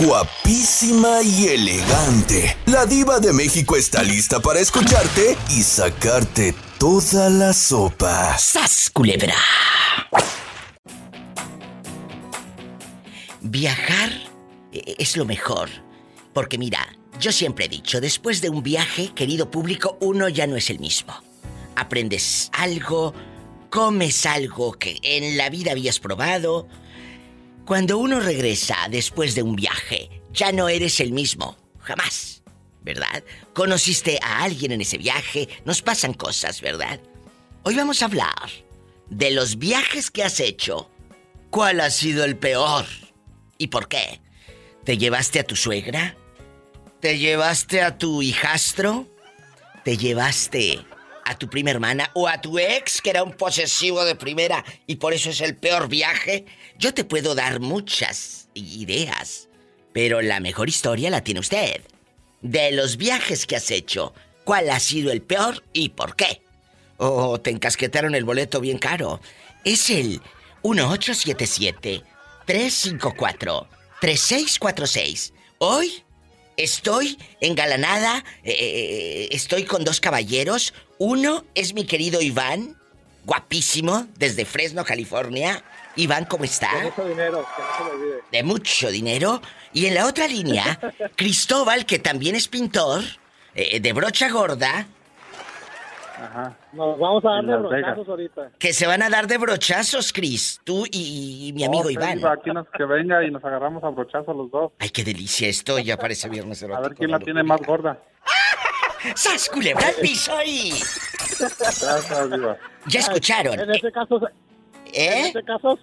guapísima y elegante. La diva de México está lista para escucharte y sacarte toda la sopa. ¡Sas, culebra! Viajar eh, es lo mejor. Porque mira, yo siempre he dicho, después de un viaje, querido público, uno ya no es el mismo. Aprendes algo, comes algo que en la vida habías probado. Cuando uno regresa después de un viaje, ya no eres el mismo, jamás, ¿verdad? Conociste a alguien en ese viaje, nos pasan cosas, ¿verdad? Hoy vamos a hablar de los viajes que has hecho. ¿Cuál ha sido el peor? ¿Y por qué? ¿Te llevaste a tu suegra? ¿Te llevaste a tu hijastro? ¿Te llevaste a tu prima hermana o a tu ex que era un posesivo de primera y por eso es el peor viaje? Yo te puedo dar muchas ideas, pero la mejor historia la tiene usted. De los viajes que has hecho, ¿cuál ha sido el peor y por qué? ¿O te encasquetaron el boleto bien caro? Es el 1877 354 3646. Hoy estoy engalanada, eh, eh, estoy con dos caballeros. Uno es mi querido Iván, guapísimo, desde Fresno, California. Iván, ¿cómo está? De mucho dinero, que no se me olvide. De mucho dinero. Y en la otra línea, Cristóbal, que también es pintor, eh, de brocha gorda, Ajá. Nos vamos a dar de brochazos ahorita. que se van a dar de brochazos, Cris. Tú y, y mi amigo Iván. Aquí nos, que venga y nos agarramos a brochazo los dos. Ay, qué delicia esto. Ya parece viernes A erótico. ver quién la tiene más gorda. ¡Sas, culebra al piso y... Ya escucharon. En ese caso, en ¿Eh? ese caso,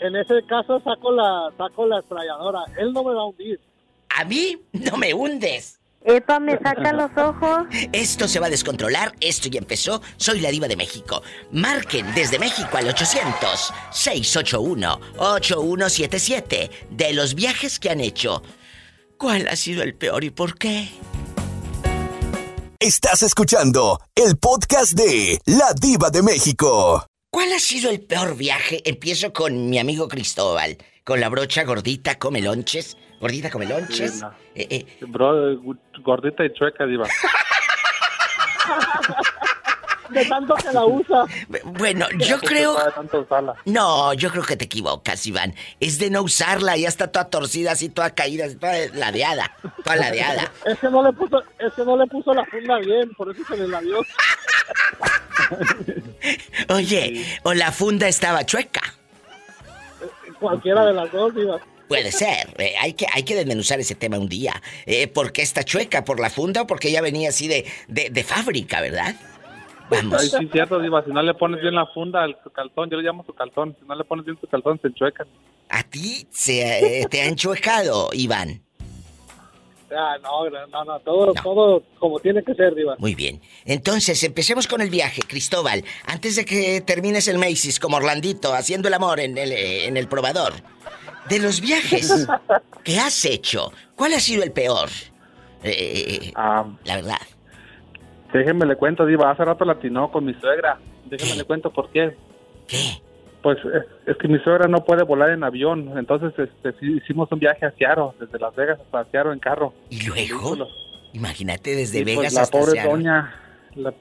en ese caso saco la, saco la esprayadora. Él no me va a hundir. A mí no me hundes. Epa, me saca los ojos. Esto se va a descontrolar, esto ya empezó. Soy la diva de México. Marquen desde México al 800-681-8177 de los viajes que han hecho. ¿Cuál ha sido el peor y por qué? Estás escuchando el podcast de La Diva de México. ¿Cuál ha sido el peor viaje? Empiezo con mi amigo Cristóbal. Con la brocha gordita, come lonches. Gordita, come lonches. Sí, no. Eh, eh, Bro, gordita y chueca, diva. De tanto que la usa. bueno, yo creo... No yo creo que te equivocas, Iván. Es de no usarla, ya está toda torcida, así toda caída, así toda ladeada. Toda ladeada. Es que no le puso, es que no le puso la funda bien, por eso se le la dio. Oye, o la funda estaba chueca. Cualquiera de las dos, iba. Puede ser. eh, hay, que, hay que desmenuzar ese tema un día. Eh, ¿Por qué está chueca? ¿Por la funda o porque ya venía así de, de, de fábrica, verdad? Ay, Vamos. sí, cierto, diva. Si no le pones bien la funda al calzón, yo le llamo su calzón. Si no le pones bien su calzón, se enchueca. ¿A ti se, eh, te ha enchuecado, Iván? Ah, no, no, no, todo, No. todo como tiene que ser, diva. Muy bien. Entonces, empecemos con el viaje, Cristóbal. Antes de que termines el Macy's como Orlandito haciendo el amor en el, eh, en el probador. De los viajes que has hecho, ¿cuál ha sido el peor? Eh, Ah, la verdad. Déjeme le cuento, diva. Hace rato latinó con mi suegra. Déjeme ¿Qué? le cuento por qué. ¿Qué? Pues es, es que mi suegra no puede volar en avión. Entonces este, hicimos un viaje a Seattle, desde Las Vegas hasta Seattle en carro. ¿Y luego? Imagínate desde Y, pues, Vegas la hasta pobre Seattle. doña, la-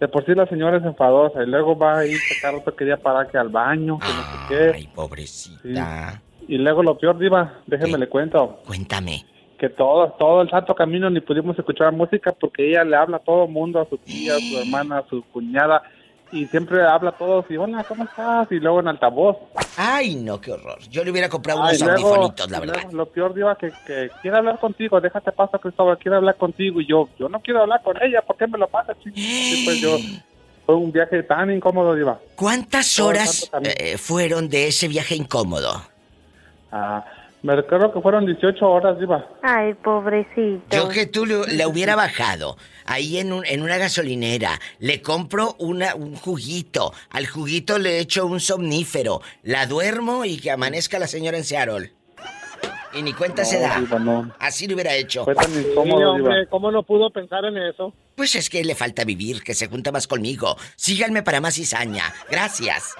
de por sí la señora es enfadosa y luego va ahí, que cada rato quería parar que al baño, que no sé qué. Ay, pobrecita. Y luego lo peor, Diva, déjeme ¿Qué? le cuento, Cuéntame. Que todo, todo el santo camino ni pudimos escuchar música porque ella le habla a todo el mundo, a su tía, a su hermana, a su cuñada, y siempre habla a todos y hola, ¿cómo estás? Y luego en altavoz. Ay, no, qué horror. Yo le hubiera comprado unos audifonitos, la verdad. lo peor, Diva, que, que quiere hablar contigo, déjate pasar, Cristóbal, quiere hablar contigo, y yo, yo no quiero hablar con ella, ¿por qué me lo pasa, chico? Y pues yo, fue un viaje tan incómodo, Diva. ¿Cuántas horas eh, fueron de ese viaje incómodo? Ah, me recuerdo que fueron 18 horas, Diva. Ay, pobrecito. Yo que tú le, le hubiera bajado ahí en, un- en una gasolinera, le compro una, un juguito, al juguito le echo un somnífero, la duermo y que amanezca la señora en Seattle. Y ni cuenta se da. No, Diva, no. Así lo hubiera hecho. Fue tan Sí, incómodo, Diva. hombre, ¿cómo no pudo pensar en eso? Pues es que le falta vivir, que se junta más conmigo. Síganme para más cizaña. Gracias.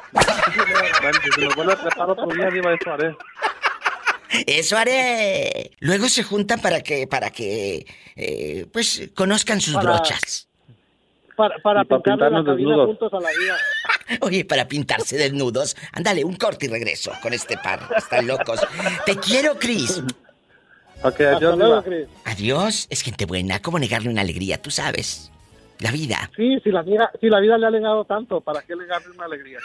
Eso haré. Luego se juntan para que, para que, eh, pues, conozcan sus Para- brochas. Para, para para pintarnos desnudos. juntos a la vida. Oye, para pintarse desnudos. Ándale, un corte y regreso con este par. Están locos. Te quiero, Cris. Ok, adiós, luego. Cris. Adiós. Es gente buena. ¿Cómo negarle una alegría? Tú sabes. La vida. Sí, si la, vida, si la vida le ha legado tanto, ¿para qué legarle una alegría?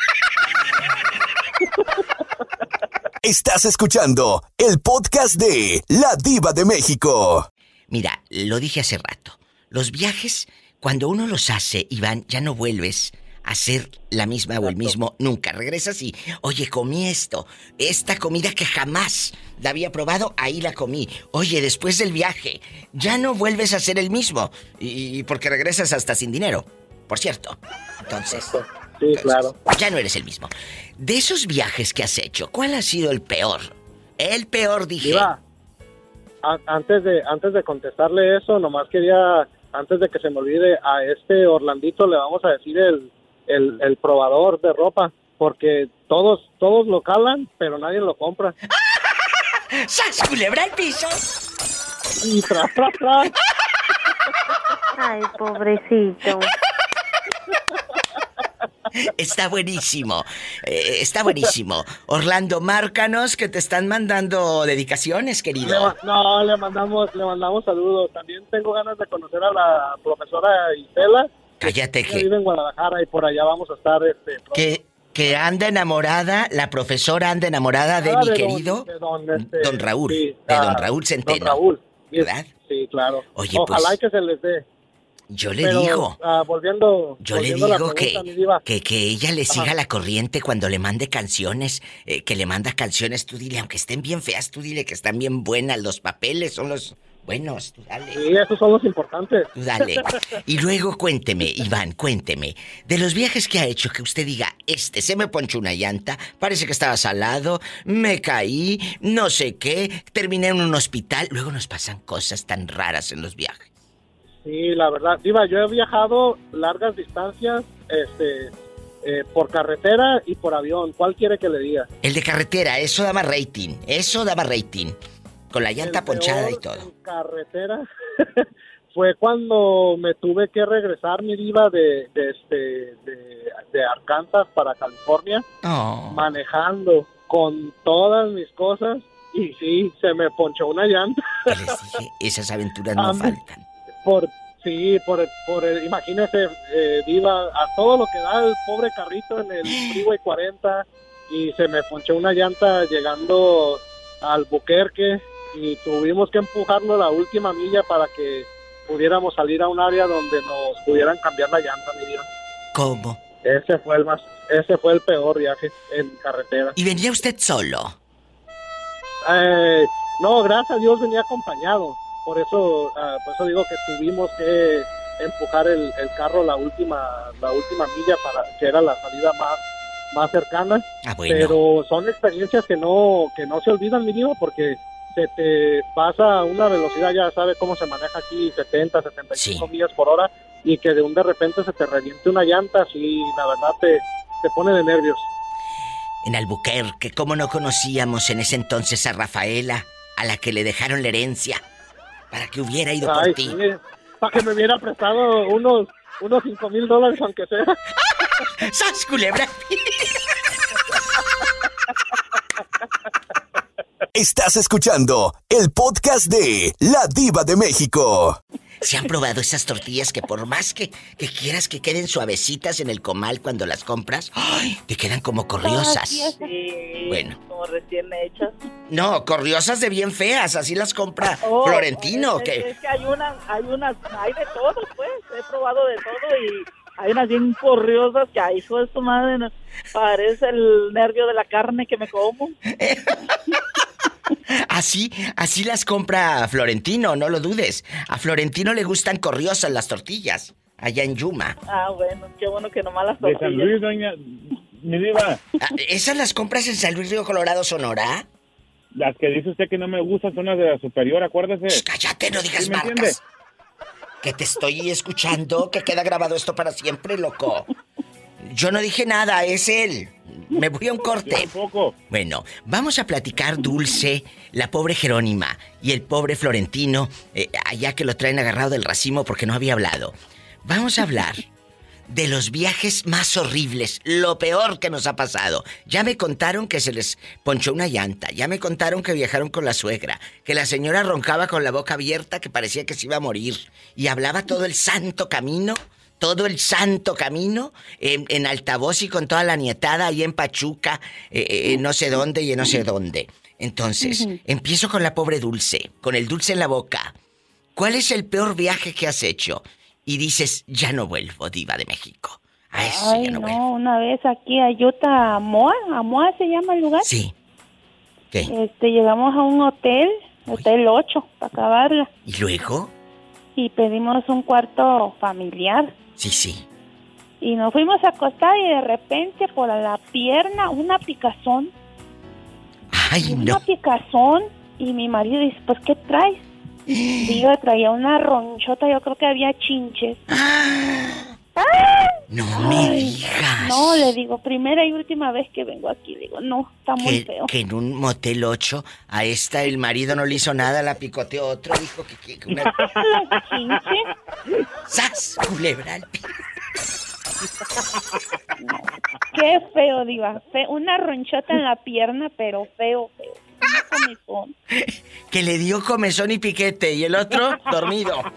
Estás escuchando el podcast de La Diva de México. Mira, lo dije hace rato. Los viajes, cuando uno los hace, Iván, ya no vuelves a hacer la misma o el mismo nunca. Regresas y, oye, comí esto. Esta comida que jamás la había probado, ahí la comí. Oye, después del viaje, ya no vuelves a ser el mismo. Y, y porque regresas hasta sin dinero, por cierto. Entonces, Sí, claro. ya no eres el mismo. De esos viajes que has hecho, ¿cuál ha sido el peor? El peor, dije. A- antes de antes de contestarle eso, nomás quería, antes de que se me olvide, a este Orlandito le vamos a decir el, el, el probador de ropa, porque todos todos lo calan, pero nadie lo compra. ¡Sas, culebra al piso! Y tras, tras, tras. Ay, pobrecito. Está buenísimo. eh, está buenísimo. Orlando, márcanos que te están mandando dedicaciones, querido. no, le mandamos, le mandamos saludos. También tengo ganas de conocer a la profesora Isela, Cállate que vive en Guadalajara y por allá vamos a estar este que, que anda enamorada, la profesora anda enamorada de Ah, mi querido de don, este, don Raúl, sí, de ah, don Raúl Centeno. Don Raúl, ¿Verdad? Sí, claro. Oye, Ojalá pues- y que se les dé. Yo le Pero, digo, ah, volviendo, yo le volviendo a la digo que, pregunta, diva, que, que ella le siga la corriente cuando le mande canciones, eh, que le manda canciones, tú dile, aunque estén bien feas, tú dile que están bien buenas, los papeles son los buenos, tú dale. Sí, esos son los importantes. Tú Dale. Y luego cuénteme, Iván, cuénteme. De los viajes que ha hecho, que usted diga, este se me ponchó una llanta, parece que estaba salado, me caí, no sé qué, terminé en un hospital. Luego nos pasan cosas tan raras en los viajes. Sí, la verdad. Diva, yo he viajado largas distancias este, eh, por carretera y por avión. ¿Cuál quiere que le diga? El de carretera, eso daba rating, eso daba rating. Con la llanta El ponchada y todo. en carretera fue cuando me tuve que regresar, mi diva, de, de, este, de, de Arkansas para California, Oh. manejando con todas mis cosas. Y sí, se me ponchó una llanta. ¿Qué les dije? Esas aventuras no faltan. Por, sí, por, por el- imagínese, eh, Diva, a todo lo que da el pobre carrito en el Freeway 40 y se me ponchó una llanta llegando al Buquerque y tuvimos que empujarlo la última milla para que pudiéramos salir a un área donde nos pudieran cambiar la llanta, mi Diva. ¿Cómo? Ese fue el más, ese fue el peor viaje en carretera. ¿Y venía usted solo? Eh, no, gracias a Dios venía acompañado. Por eso, ah, por eso digo que tuvimos que empujar el, el carro la última, la última milla para que era la salida más, más cercana. Ah, bueno. Pero son experiencias que no, que no se olvidan, mi porque se te pasa a una velocidad, ya sabe cómo se maneja aquí, 70, 75 Sí. millas por hora, y que de un de repente se te reviente una llanta, así, la verdad te, te pone de nervios. En Albuquerque, ¿cómo no conocíamos en ese entonces a Rafaela, a la que le dejaron la herencia, para que hubiera ido por Ay, ti? sí, para que me hubiera prestado unos, unos 5 mil dólares, aunque sea. ¡Sas, culebra! Estás escuchando el podcast de La Diva de México. ¿Se han probado esas tortillas que por más que, que quieras que queden suavecitas en el comal cuando las compras, ¡ay! te quedan como corriosas? Sí, Bueno. como recién hechas. No, corriosas de bien feas, así las compra Oh, Florentino, es, que es que hay unas, hay unas, hay de todo, pues. He probado de todo y hay unas bien corriosas que, ay, hijo de su madre, no- parece el nervio de la carne que me como. así, así las compra Florentino, no lo dudes. A Florentino le gustan corriosas las tortillas, allá en Yuma. Ah, bueno, qué bueno que nomás las De San tortillas. Luis, doña. Mi diva, Ah, ¿Esas las compras en San Luis Río Colorado, Sonora? las que dice usted que no me gustan son las de la superior, acuérdese. Shh, cállate, no digas ¿Sí me marcas. entiende? Que te estoy escuchando, que queda grabado esto para siempre, loco. Yo no dije nada, es él. Me voy a un corte. Tampoco. Bueno, vamos a platicar Dulce, la pobre Jerónima y el pobre Florentino, eh, allá que lo traen agarrado del racimo porque no había hablado. Vamos a hablar de los viajes más horribles, lo peor que nos ha pasado. Ya me contaron que se les ponchó una llanta, ya me contaron que viajaron con la suegra, que la señora roncaba con la boca abierta que parecía que se iba a morir y hablaba todo el santo camino todo el santo camino en, en altavoz y con toda la nietada ahí en Pachuca, eh, eh, no sé dónde y en no sé dónde. Entonces, empiezo con la pobre Dulce, con el dulce en la boca. ¿Cuál es el peor viaje que has hecho? Y dices, ya no vuelvo, diva de México. A eso Ay, ya no, no, vuelvo. una vez aquí a Utah, Amoa, Amoa se llama el lugar. Sí. ¿Qué? Este, llegamos a un hotel, Hotel 8, para acabarla, ¿Y luego? y pedimos un cuarto familiar. Sí, sí. Y nos fuimos a acostar y de repente por la pierna una picazón, Ay, una no. picazón. Y mi marido dice, pues, ¿qué traes? Y yo traía una ronchota, yo creo que había chinches. No me Ay, digas. No, le digo, primera y última vez que vengo aquí. Digo, no, está muy que, feo. que en un motel 8 a esta el marido no le hizo nada, la picoteó otro, dijo que, que- una... ¡Sas! Culebra al. Qué feo, diva. Fe- una ronchota en la pierna, pero feo, feo. Comezón. Que le dio comezón y piquete y el otro dormido.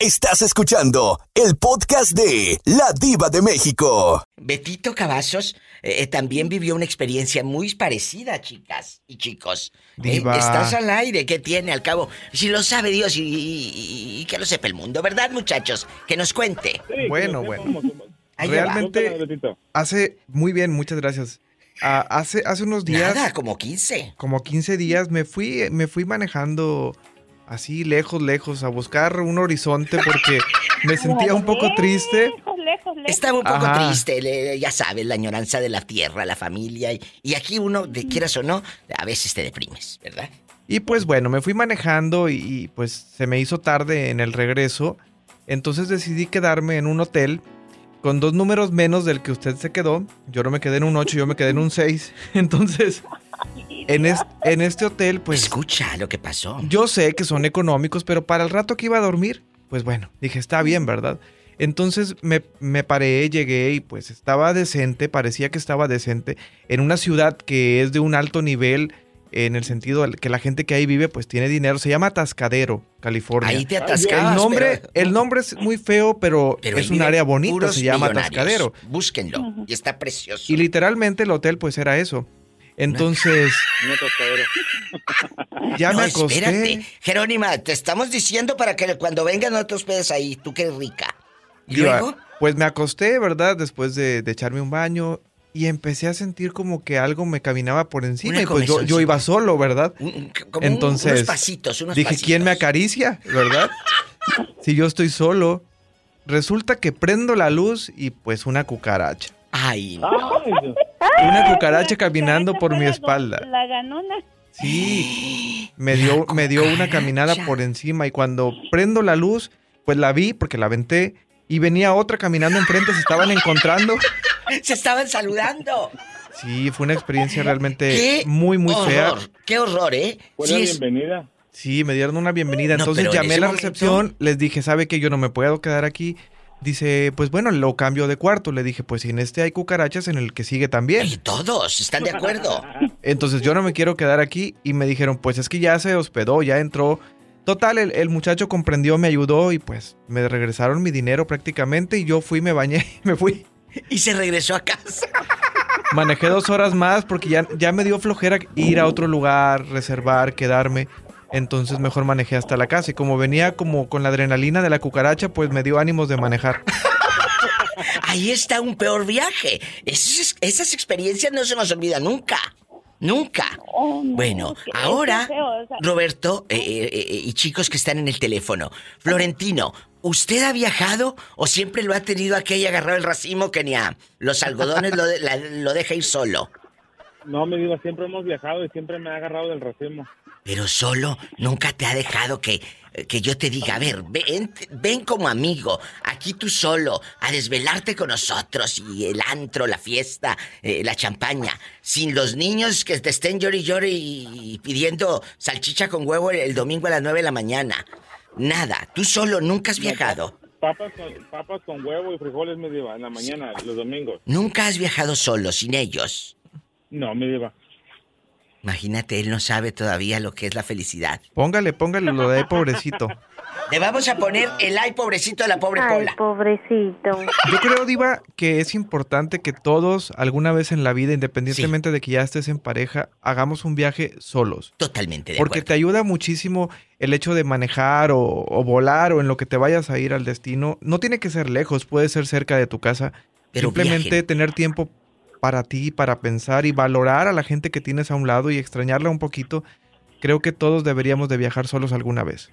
Estás escuchando el podcast de La Diva de México. Betito Cavazos eh, eh, también vivió una experiencia muy parecida, chicas y chicos. Eh, Diva. estás al aire, ¿qué tiene al cabo? Si lo sabe Dios y, y- y- y que lo sepa el mundo, ¿verdad, muchachos? Que nos cuente. Sí, Bueno, bueno. Ahí. Realmente-. Hace, muy bien, muchas gracias. Ah, hace, hace unos días, Nada, como 15. como 15 días, me fui, me fui manejando así lejos, lejos, a buscar un horizonte porque me sentía un poco triste. Lejos, lejos, lejos. Estaba un poco Ajá. triste, le- ya sabes, la añoranza de la tierra, la familia. Y, y aquí uno, de quieras o no, a veces te deprimes, ¿verdad? Y pues bueno, me fui manejando y, y, pues se me hizo tarde en el regreso. Entonces decidí quedarme en un hotel con dos números menos del que usted se quedó. Yo no me quedé en un 8, yo me quedé en un 6. Entonces, en, es- en este hotel, pues Escucha lo que pasó. yo sé que son económicos, pero para el rato que iba a dormir, pues bueno, dije, está bien, ¿verdad? Entonces me, me paré, llegué y pues estaba decente, parecía que estaba decente, en una ciudad que es de un alto nivel, en el sentido de que la gente que ahí vive pues tiene dinero, se llama Atascadero, California. Ahí te el atascabas. nombre, pero- el nombre es muy feo, pero, pero es un área bonita, se llama. Atascadero. Búsquenlo. Y está precioso. Y literalmente el hotel pues era eso. Entonces, Un atascadero. ya no, me acosté. espérate. Jerónima, te estamos diciendo para que cuando vengan no te hospedes ahí. Tú eres rica. ¿Y luego? Pues me acosté, ¿verdad? Después de, de echarme un baño y empecé a sentir como que algo me caminaba por encima Una y pues yo, iba solo, ¿verdad? Un- como Entonces, unos pasitos, unos Dije, ¿quién me acaricia? ¿Verdad? si yo estoy solo. Resulta que prendo la luz y pues una cucaracha. Ay, no. Ay, Dios. Una cucaracha caminando por mi la espalda. La ganona. Sí. Me dio, me dio una caminada por encima y cuando prendo la luz, pues la vi porque la aventé y venía otra caminando enfrente, se estaban encontrando. Se estaban saludando. Sí, fue una experiencia realmente Qué muy, muy fea. horror. Qué horror, ¿eh? Fue Sí es- bienvenida. Sí, me dieron una bienvenida. No, Entonces llamé a la momento- recepción, les dije, ¿sabe que yo no me puedo quedar aquí? Dice, pues bueno, lo cambio de cuarto. Le dije, pues si en este hay cucarachas, en el que sigue también. Ay, todos están de acuerdo. Entonces yo no me quiero quedar aquí y me dijeron, pues es que ya se hospedó, ya entró. Total, el, el muchacho comprendió, me ayudó y pues me regresaron mi dinero prácticamente y yo fui, me bañé, me fui. Y se regresó a casa. Manejé dos horas más porque ya, ya me dio flojera ir a otro lugar, reservar, quedarme. Entonces mejor manejé hasta la casa y como venía como con la adrenalina de la cucaracha, pues me dio ánimos de manejar. Ahí está un peor viaje. Esas, esas experiencias no se nos olvidan nunca. Nunca. Oh, no, Bueno, qué- ahora, qué feo, o sea, Roberto eh, eh, eh, y chicos que están en el teléfono, Florentino, ¿usted ha viajado o siempre lo ha tenido aquella agarrado el racimo que ni a los algodones lo, de- la- lo deja ir solo? No, mi diva, siempre hemos viajado y siempre me ha agarrado del racimo. Pero solo nunca te ha dejado que, que yo te diga, a ver, ven, ven como amigo, aquí tú solo, a desvelarte con nosotros y el antro, la fiesta, eh, la champaña, sin los niños que te estén llori y y pidiendo salchicha con huevo el, el domingo a las 9 de la mañana. Nada, tú solo nunca has viajado. Papas con, papas con huevo y frijoles, mi diva, en la mañana, los domingos. Nunca has viajado solo, sin ellos. No, mi diva. Imagínate, él no sabe todavía lo que es la felicidad. Póngale, póngale lo de ahí, pobrecito. Le vamos a poner el ay pobrecito a la pobre Ay, pobrecito. Yo creo, Diva, que es importante que todos, alguna vez en la vida, independientemente de que ya estés en pareja, hagamos un viaje solos. Totalmente de Porque acuerdo. te ayuda muchísimo el hecho de manejar o, o volar o en lo que te vayas a ir al destino. No tiene que ser lejos, puede ser cerca de tu casa. Pero Simplemente viajen. tener tiempo para ti, para pensar y valorar a la gente que tienes a un lado y extrañarla un poquito. Creo que todos deberíamos de viajar solos alguna vez.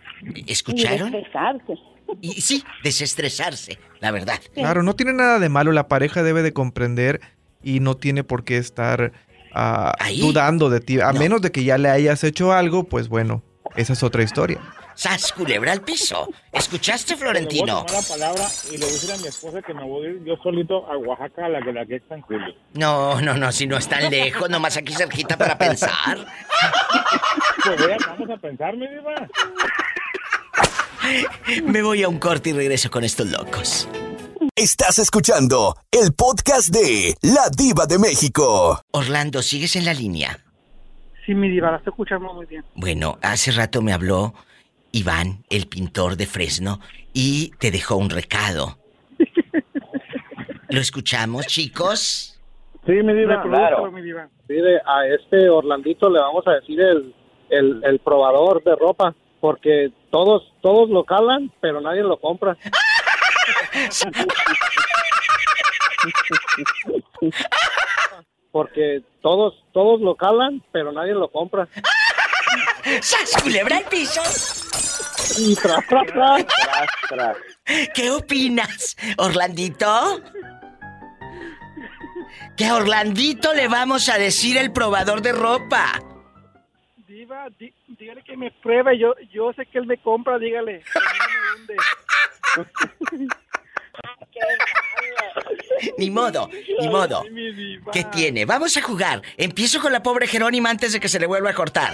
¿Escucharon? Y desestresarse. Y sí, desestresarse, la verdad. Claro, no tiene nada de malo, la pareja debe de comprender y no tiene por qué estar Ahí. dudando de ti. A No. menos de que ya le hayas hecho algo, pues bueno, esa es otra historia. ¡Sas, culebra al piso! ¿Escuchaste, Le voy a Florentino? tomar la palabra y le voy a decir a mi esposa que me voy a ir yo solito a Oaxaca, a la que la que está en julio. No, no, no, si no es tan lejos, nomás aquí cerquita para pensar. Pues vea, vamos a pensar, mi diva. Me voy a un corte y regreso con estos locos. Estás escuchando el podcast de La Diva de México. Orlando, ¿sigues en la línea? Sí, mi diva, la estoy escuchando muy bien. Bueno, hace rato me habló Iván, el pintor de Fresno, y te dejó un recado. ¿Lo escuchamos, chicos? Sí, mi diva, Claro. mi diva. Sí, de- a este Orlandito le vamos a decir el, el, el probador de ropa, porque todos, todos lo calan, pero nadie lo compra. Porque todos, todos lo calan, pero nadie lo compra. ¡Sas, culebra al piso! Y tras, tras, tras. ¿Qué opinas, Orlandito? Que a Orlandito le vamos a decir el probador de ropa. Diva, di- dígale que me pruebe, yo, yo sé que él me compra, dígale. A mí no me hunde. Ni modo, ni modo. ¿Qué tiene? Vamos a jugar. Empiezo con la pobre Jerónima antes de que se le vuelva a cortar.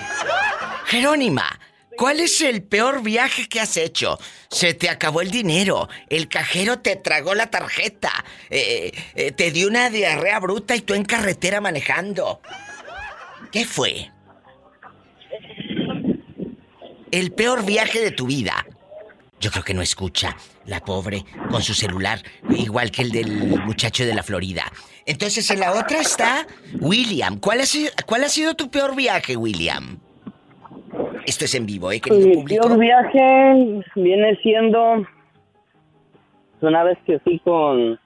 Jerónima, ¿cuál es el peor viaje que has hecho? Se te acabó el dinero, el cajero te tragó la tarjeta, eh, eh, te dio una diarrea bruta y tú en carretera manejando. ¿Qué fue? El peor viaje de tu vida. Yo creo que no escucha. La pobre con su celular, igual que el del muchacho de la Florida. Entonces en la otra está William. ¿Cuál ha sido, cuál ha sido tu peor viaje, William? Esto es en vivo, ¿eh, querido Mi público? peor viaje viene siendo una vez que fui con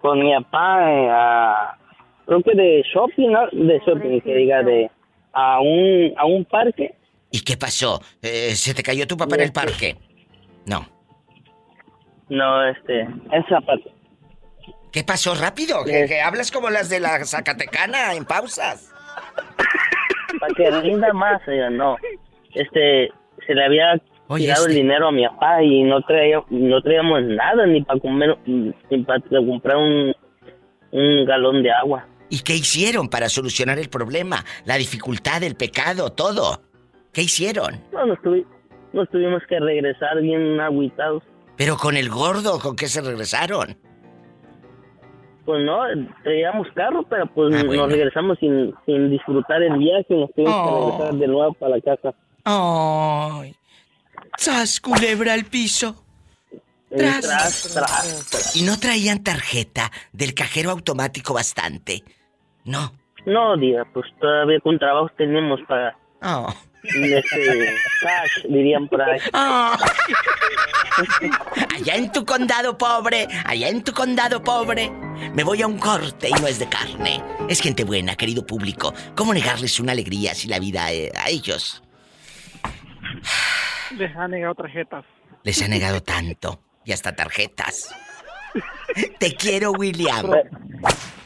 con mi papá eh, a creo que de shopping, ¿no? de shopping que diga de a un a un parque. ¿Y qué pasó? Eh, ¿Se te cayó tu papá en el parque? No. No, este, esa parte. ¿Qué pasó rápido? Que, que hablas como las de la Zacatecana en pausas. Para que rinda más, eh, no. Este, se le había Oye, tirado el este- dinero a mi papá y no traía, no traíamos nada ni para comer, ni para comprar un, un galón de agua. ¿Y qué hicieron para solucionar el problema? La dificultad, el pecado, todo. ¿Qué hicieron? No, nos, tuvi- nos tuvimos que regresar bien agüitados. Pero con el gordo, ¿con qué se regresaron? Pues no, traíamos carro, pero pues Ah, bueno. nos regresamos sin, sin disfrutar el viaje y nos tuvimos Oh. que regresar de nuevo para la casa. ¡Ay! ¡Sas, culebra al piso! Tras, tras, tras. Y no traían tarjeta del cajero automático bastante. No. No, diga, pues todavía con trabajo tenemos para Oh. Este cash, dirían por ahí. Oh. Allá en tu condado pobre, allá en tu condado pobre, me voy a un corte y no es de carne. Es gente buena, querido público. ¿Cómo negarles una alegría si la vida eh, a ellos Les han negado tarjetas. les ha negado tanto? Y hasta tarjetas. Te quiero, William.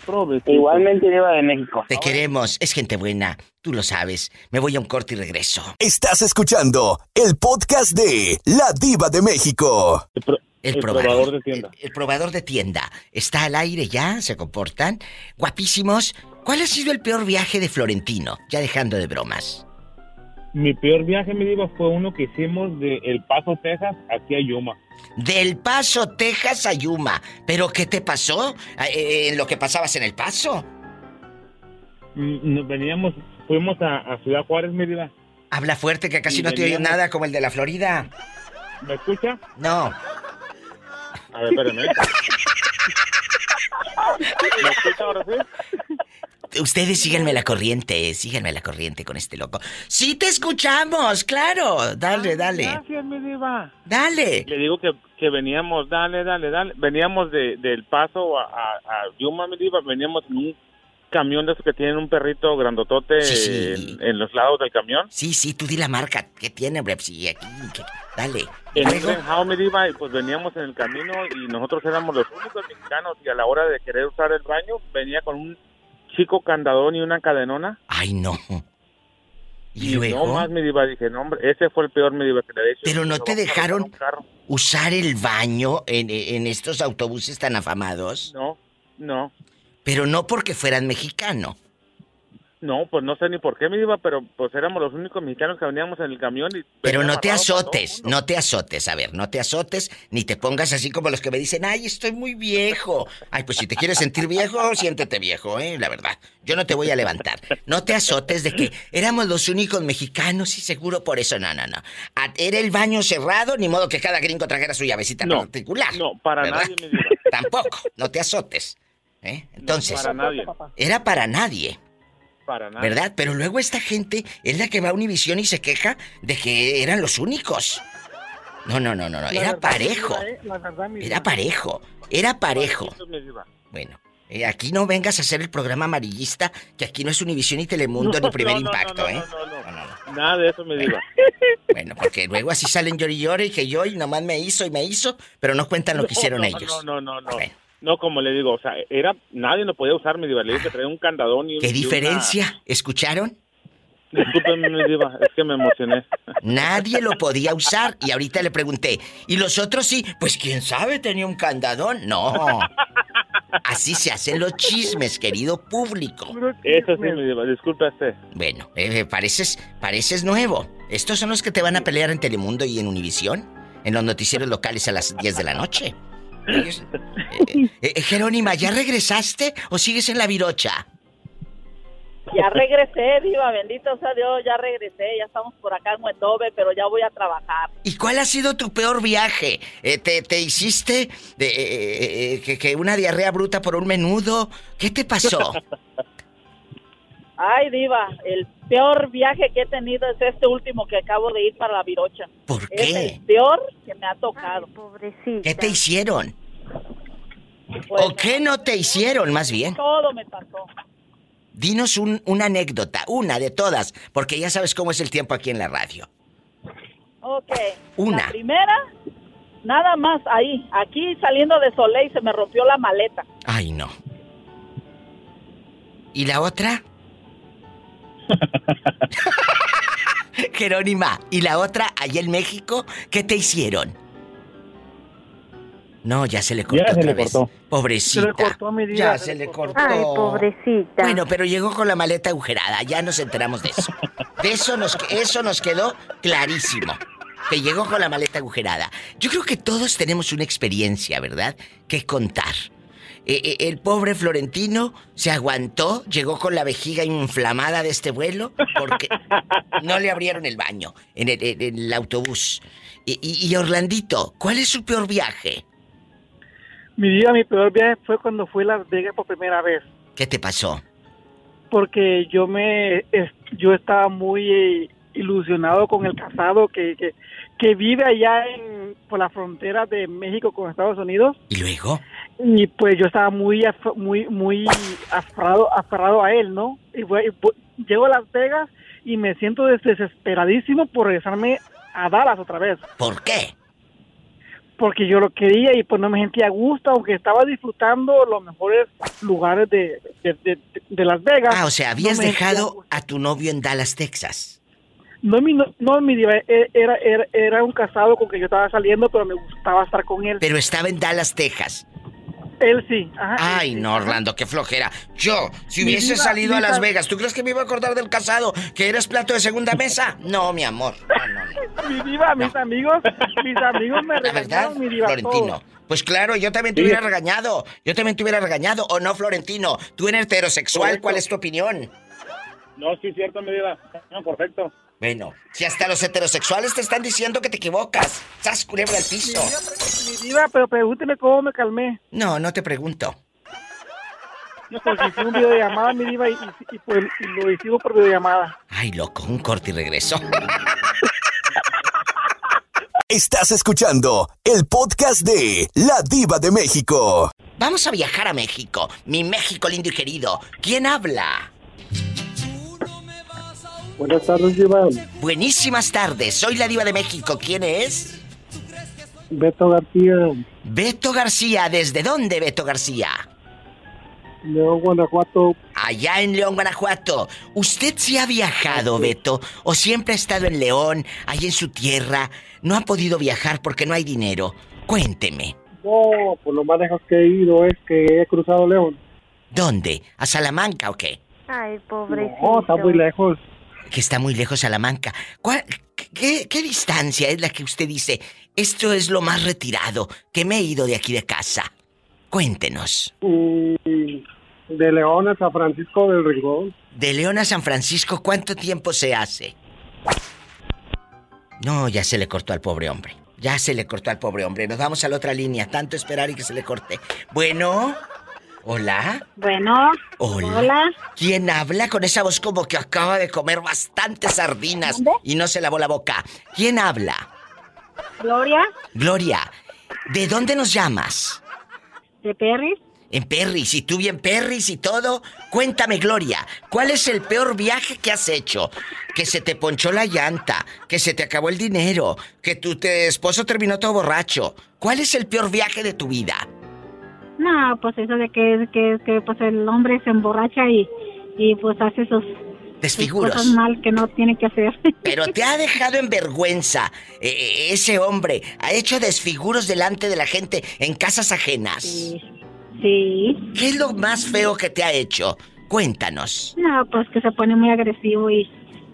Provecito. Igualmente Diva de México. Te queremos, es gente buena, tú lo sabes. Me voy a un corte y regreso. Estás escuchando el podcast de La Diva de México. El, pro- El, el probador, probador de tienda. El, el probador de tienda. Está al aire ya, se comportan. Guapísimos. ¿Cuál ha sido el peor viaje de Florentino? Ya dejando de bromas. Mi peor viaje, mi diva, fue uno que hicimos de El Paso, Texas, aquí a Yuma. Del Paso, Texas a Yuma. ¿Pero qué te pasó? Eh, ¿En lo que pasabas en el Paso? Mm, Nos veníamos, fuimos a, a Ciudad Juárez, mi diva. Habla fuerte que casi Y no te oigo veníamos- nada como el de la Florida. ¿Me escucha? No. A ver, espérame. ¿Me escucha ahora sí? Ustedes síganme la corriente, síganme la corriente con este loco. Sí te escuchamos, claro. Dale, dale. Gracias, mi diva. Dale. Le digo que, que veníamos, dale, dale, dale. Veníamos de, del Paso a, a, a Yuma, mi diva. Veníamos en un camión de esos que tienen un perrito grandotote Sí, sí. En, en los lados del camión. Sí, sí, tú di la marca que tiene, hombre. Sí, aquí. que- Dale. En un Luego, Greenhouse, mi diva, y pues veníamos en el camino y nosotros éramos los únicos mexicanos y a la hora de querer usar el baño venía con un chico candadón y una cadenona. Ay, no. Y Y luego, no más, mi diva, dije, no, hombre, ese fue el peor, mi diva, que le hecho. Pero no te dejaron- usar el baño en, en estos autobuses tan afamados. No, no, Pero no porque fueran mexicano. No, pues no sé ni por qué, mi diva, pero pues éramos los únicos mexicanos que veníamos en el camión y... Pero no te azotes, no te azotes, a ver, no te azotes, ni te pongas así como los que me dicen, ay, estoy muy viejo. Ay, pues si te quieres sentir viejo, siéntete viejo, ¿eh? La verdad, yo no te voy a levantar. No te azotes de que éramos los únicos mexicanos y seguro por eso, no, no, no. Era el baño cerrado, ni modo que cada gringo trajera su llavecita No, particular. no, para ¿verdad? nadie, diva. Tampoco, no te azotes. ¿eh? Entonces, Para nadie, era para nadie. Para. ¿Verdad? Pero luego esta gente es la que va a Univisión y se queja de que eran los únicos. No, no, no, no, no. Era parejo. Era parejo. Era parejo. Bueno, eh, aquí no vengas a hacer el programa amarillista, que aquí no es Univisión y Telemundo No, ni Primer no, no, Impacto, ¿eh? Nada de eso, mi diva. Bueno, porque luego así salen llori y y que yo y nomás me hizo y me hizo, pero no cuentan lo que hicieron ellos. No, no, no, no. Bueno. No, como le digo, o sea, era nadie lo podía usar, mi diva. Le dije que traía un candadón y un- ¿Qué y una- diferencia? ¿Escucharon? Discúlpeme, mi diva, es que me emocioné. Nadie lo podía usar y ahorita le pregunté, ¿y los otros sí? Pues quién sabe, tenía un candadón. No. Así se hacen los chismes, querido público. Eso sí, mi diva, disculpe usted. Bueno, eh, pareces, pareces nuevo. Estos son los que te van a pelear en Telemundo y en Univisión, en los noticieros locales a las 10 de la noche. Ellos- eh, eh, Jerónima, ¿ya regresaste o sigues en la virocha? Ya regresé, Diva, bendito sea Dios, ya regresé, ya estamos por acá en Muendobe, pero ya voy a trabajar. ¿Y cuál ha sido tu peor viaje? Eh, ¿te, te hiciste de, que, que una diarrea bruta por un menudo? ¿Qué te pasó? Ay, Diva, el peor viaje que he tenido es este último que acabo de ir para la Virocha. ¿Por Es qué? el peor que me ha tocado. Pobrecita. ¿Qué te hicieron? Pues, ¿O qué no te hicieron, más bien? Todo me pasó. Dinos un- una anécdota, una de todas, porque ya sabes cómo es el tiempo aquí en la radio. Ok. Una. La primera, nada más ahí, aquí saliendo de Soleil se me rompió la maleta. Ay, no. ¿Y la otra? Jerónima, ¿y la otra allá en México? ¿Qué te hicieron? No, ya se le cortó Ya se otra le vez. cortó. Pobrecita. Se le cortó, mi vida, Ya se le cortó. cortó. Ay, pobrecita. Bueno, pero llegó con la maleta agujerada, ya nos enteramos de eso. De eso nos, eso nos quedó clarísimo. Que llegó con la maleta agujerada. Yo creo que todos tenemos una experiencia, ¿verdad? Que contar. Eh, eh, el pobre Florentino se aguantó, llegó con la vejiga inflamada de este vuelo porque no le abrieron el baño en el, en el autobús. Y, y- y Orlandito, ¿cuál es su peor viaje? Mi vida, mi peor viaje fue cuando fui a Las Vegas por primera vez. ¿Qué te pasó? Porque yo me, yo estaba muy eh, ilusionado con el casado que, que, que vive allá en, por la frontera de México con Estados Unidos. ¿Y luego? Y pues yo estaba muy, af- muy, muy aferrado, aferrado a él, ¿no? Y, fue- y fu- llego a Las Vegas y me siento des- desesperadísimo por regresarme a Dallas otra vez. ¿Por qué? porque yo lo quería y pues no me sentía a gusto, aunque estaba disfrutando los mejores lugares de, de, de- de Las Vegas. Ah, o sea, habías a dejado a tu novio en Dallas, Texas. No, mi, no, no, mi diva, e- era, era, era un casado con que yo estaba saliendo, pero me gustaba estar con él. Pero estaba en Dallas, Texas. Él sí. Ajá, Ay, él sí, no. Orlando, qué flojera. Yo, si hubiese diva, salido a Las diva. Vegas, ¿tú crees que me iba a acordar del casado que eres plato de segunda mesa? No, mi amor. No, no, no. Mi diva, mis amigos, mis amigos me ¿La verdad, regañaron, mi diva, Florentino? Pues claro, yo también te hubiera regañado. Yo también te hubiera regañado. ¿O no, Florentino? Tú eres heterosexual. ¿cuál es tu opinión? No, sí, cierto, mi vida. No, correcto. Bueno, si hasta los heterosexuales te están diciendo que te equivocas. ¡Sas, culebra al piso! mi diva, pero pregúnteme cómo me calmé. No, no te pregunto. Porque hice un videollamada, mi diva, y, y- y pues, y lo hicimos por videollamada. Ay, loco, un corte y regreso. Estás escuchando el podcast de La Diva de México. Vamos a viajar a México, mi México lindo y querido. ¿Quién habla? Buenas tardes, Diva. Buenísimas tardes, soy la diva de México. ¿Quién es? Beto García, Beto García. ¿Desde dónde, Beto García? León, Guanajuato. Allá en León, Guanajuato. ¿Usted sí ha viajado, Beto? ¿O siempre ha estado en León, ahí en su tierra? No ha podido viajar porque no hay dinero. Cuénteme. No, por lo más lejos que he ido es que he cruzado León. ¿Dónde? ¿A Salamanca o qué? Ay, pobrecito. No, está muy lejos. Que está muy lejos Salamanca. ¿Cuál- qué, qué distancia es la que usted dice? Esto es lo más retirado que me he ido de aquí de casa. Cuéntenos. Mm, De León a San Francisco del Rincón. De León a San Francisco, ¿cuánto tiempo se hace? No, ya se le cortó al pobre hombre. Ya se le cortó al pobre hombre. Nos vamos a la otra línea. Tanto esperar y que se le corte. Bueno. Hola. Bueno, Hola. hola. ¿Quién habla con esa voz como que acaba de comer bastantes sardinas ¿Dónde? y no se lavó la boca? ¿Quién habla? Gloria, Gloria. ¿De dónde nos llamas? de Perry. En Perris, y tú bien Perris y todo. Cuéntame, Gloria, ¿cuál es el peor viaje que has hecho? Que se te ponchó la llanta, que se te acabó el dinero, que tu te- esposo terminó todo borracho. ¿Cuál es el peor viaje de tu vida? No, pues eso de que, que, que pues el hombre se emborracha y, y pues hace sus, Desfiguros. cosas mal que no tiene que hacer. Pero te ha dejado en vergüenza eh, ese hombre. Ha hecho desfiguros delante de la gente en casas ajenas. Sí. sí. ¿Qué es lo más feo que te ha hecho? Cuéntanos. No, pues que se pone muy agresivo y,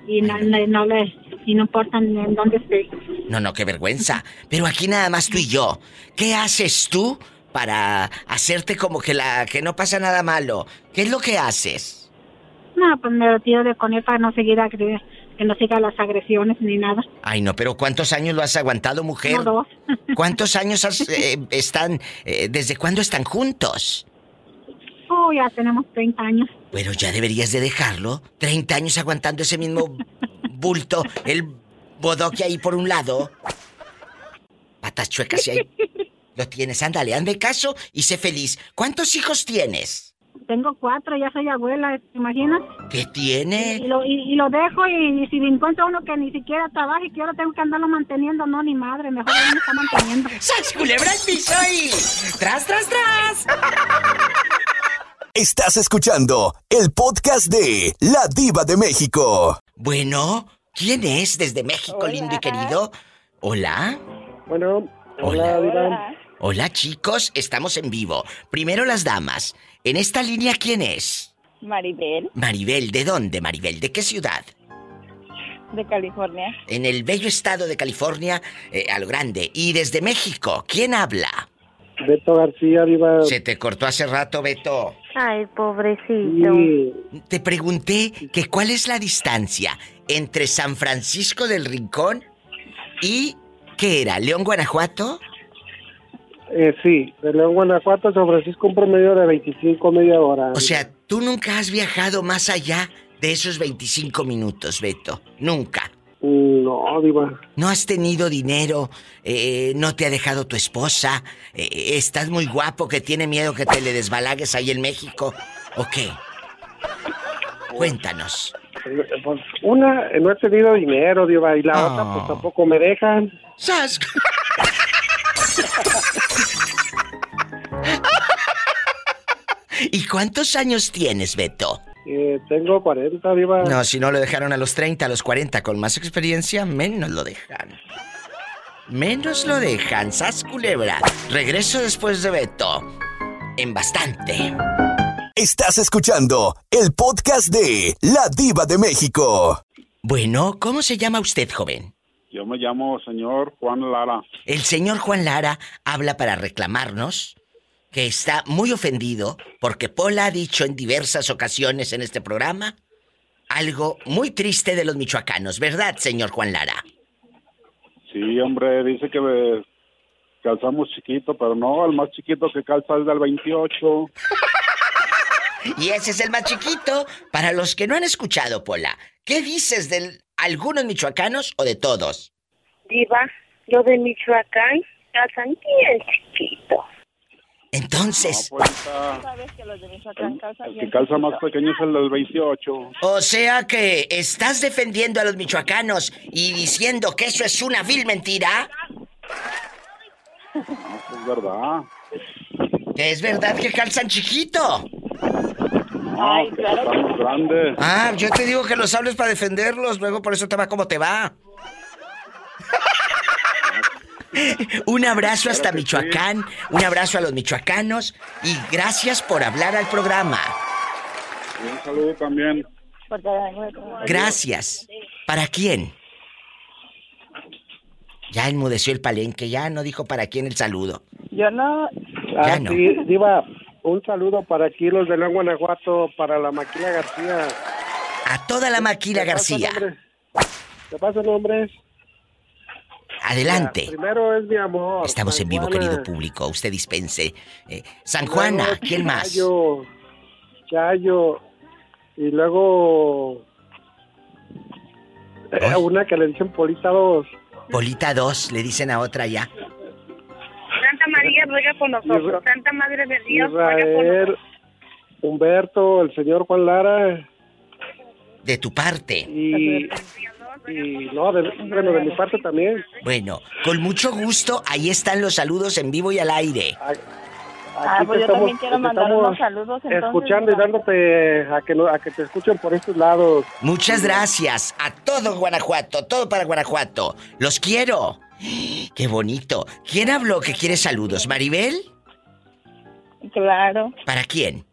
y no, no, no le y no importa en dónde esté. No, no, qué vergüenza. Pero aquí nada más tú y yo. ¿Qué haces tú para hacerte como que la que no pasa nada malo? ¿Qué es lo que haces? No, pues me retiro de con él para no seguir agre- que no siga las agresiones ni nada. Ay, no, pero ¿cuántos años lo has aguantado, mujer? Como dos. ¿Cuántos años has, eh, están, eh, desde cuándo están juntos? Oh, ya tenemos 30 años. Bueno, ya deberías de dejarlo. 30 años aguantando ese mismo bulto, el bodoque ahí por un lado. Patas chuecas y ahí. Lo tienes, ándale, ande caso y sé feliz. ¿Cuántos hijos tienes? Tengo cuatro, ya soy abuela, ¿te imaginas? ¿Qué Y tiene? lo, y, y lo dejo y, si me encuentro uno que ni siquiera trabaja y que ahora tengo que andarlo manteniendo, no, ni madre, mejor él me está manteniendo. ¡Sas culebra al piso y... ¡Tras, tras, tras! Estás escuchando el podcast de La Diva de México. Bueno, ¿quién es desde México, lindo y querido? ¿Hola? Bueno, Hola. hola, Diva. Hola, chicos, estamos en vivo. Primero las damas. En esta línea, ¿quién es? Maribel, Maribel, ¿de dónde, Maribel? ¿De qué ciudad? de California. En el bello estado de California, eh, a lo grande. Y desde México, ¿quién habla? Beto García, Diva. Se te cortó hace rato, Beto. Ay, pobrecito. Sí, Te pregunté que cuál es la distancia entre San Francisco del Rincón y... ¿Qué era? ¿León, Guanajuato? Eh, sí, de León, Guanajuato San Francisco un promedio de 25 media hora. O sea, tú nunca has viajado más allá de esos 25 minutos, Beto. Nunca. No, Diva. No has tenido dinero, eh, no te ha dejado tu esposa, eh, estás muy guapo que tiene miedo que te le desbalagues ahí en México. ¿O qué? Cuéntanos. Pues una, no he tenido dinero, Diva, y la otra, pues tampoco me dejan. ¡Sas! ¿Y cuántos años tienes, Beto? Eh, tengo 40, Diva. No, si no lo dejaron a los 30, a los 40, con más experiencia, menos lo dejan. Menos lo dejan, sas culebra. Regreso después de Beto. En bastante. Estás escuchando el podcast de La Diva de México. Bueno, ¿cómo se llama usted, joven? Yo me llamo señor Juan Lara. El señor Juan Lara habla para reclamarnos que está muy ofendido porque Pola ha dicho en diversas ocasiones en este programa algo muy triste de los michoacanos, ¿verdad, señor Juan Lara? Sí, hombre, dice que me calzamos chiquito, pero no, el más chiquito que calza es del 28. Y ese es el más chiquito. Para los que no han escuchado, Pola, ¿qué dices de algunos michoacanos o de todos? Diva, lo de Michoacán, calzan bien chiquito. Entonces, No, pues está- Sabes que los de Michoacán calzan el bien que calza más pequeño es el del 28. o sea que estás defendiendo a los michoacanos y diciendo que eso es una vil mentira. No, es verdad. Es verdad que calzan chiquito. Ay, que claro que estamos grandes. Ah, yo te digo que los hables para defenderlos, luego por eso te va como te va. un abrazo hasta Claro que sí. Michoacán, un abrazo a los michoacanos y gracias por hablar al programa. Y un saludo también. Gracias. ¿Para quién? Ya enmudeció el palenque, ya no dijo para quién el saludo. Yo no. Ya Ah, no. sí, Diva, un saludo para aquí los de León, Guanajuato, para la Maquila García. A toda la maquila ¿Te pasa el García. nombre? ¿Te pasa el nombre? Adelante. Ya, Primero es mi amor. Estamos San en vivo, Juana. querido público. Usted dispense. Eh, San Luego, Juana, ¿quién más? Chayo, Chayo. Y luego... eh, una que le dicen Polita 2. Polita 2, le dicen a otra ya. Santa María ruega por nosotros. Santa Madre de Dios ruega por Israel, nosotros. Humberto, el señor Juan Lara De tu parte. y... Y no, de, bueno, de mi parte también. Bueno, con mucho gusto, ahí están los saludos en vivo y al aire. Aquí Ah, te pues yo estamos- también quiero mandar unos saludos entonces. Escuchando y dándote a que, a que te escuchen por estos lados. Muchas gracias a todo Guanajuato, todo para Guanajuato. Los quiero. Qué bonito. ¿Quién habló que quiere saludos? ¿Maribel? Claro, ¿Para quién?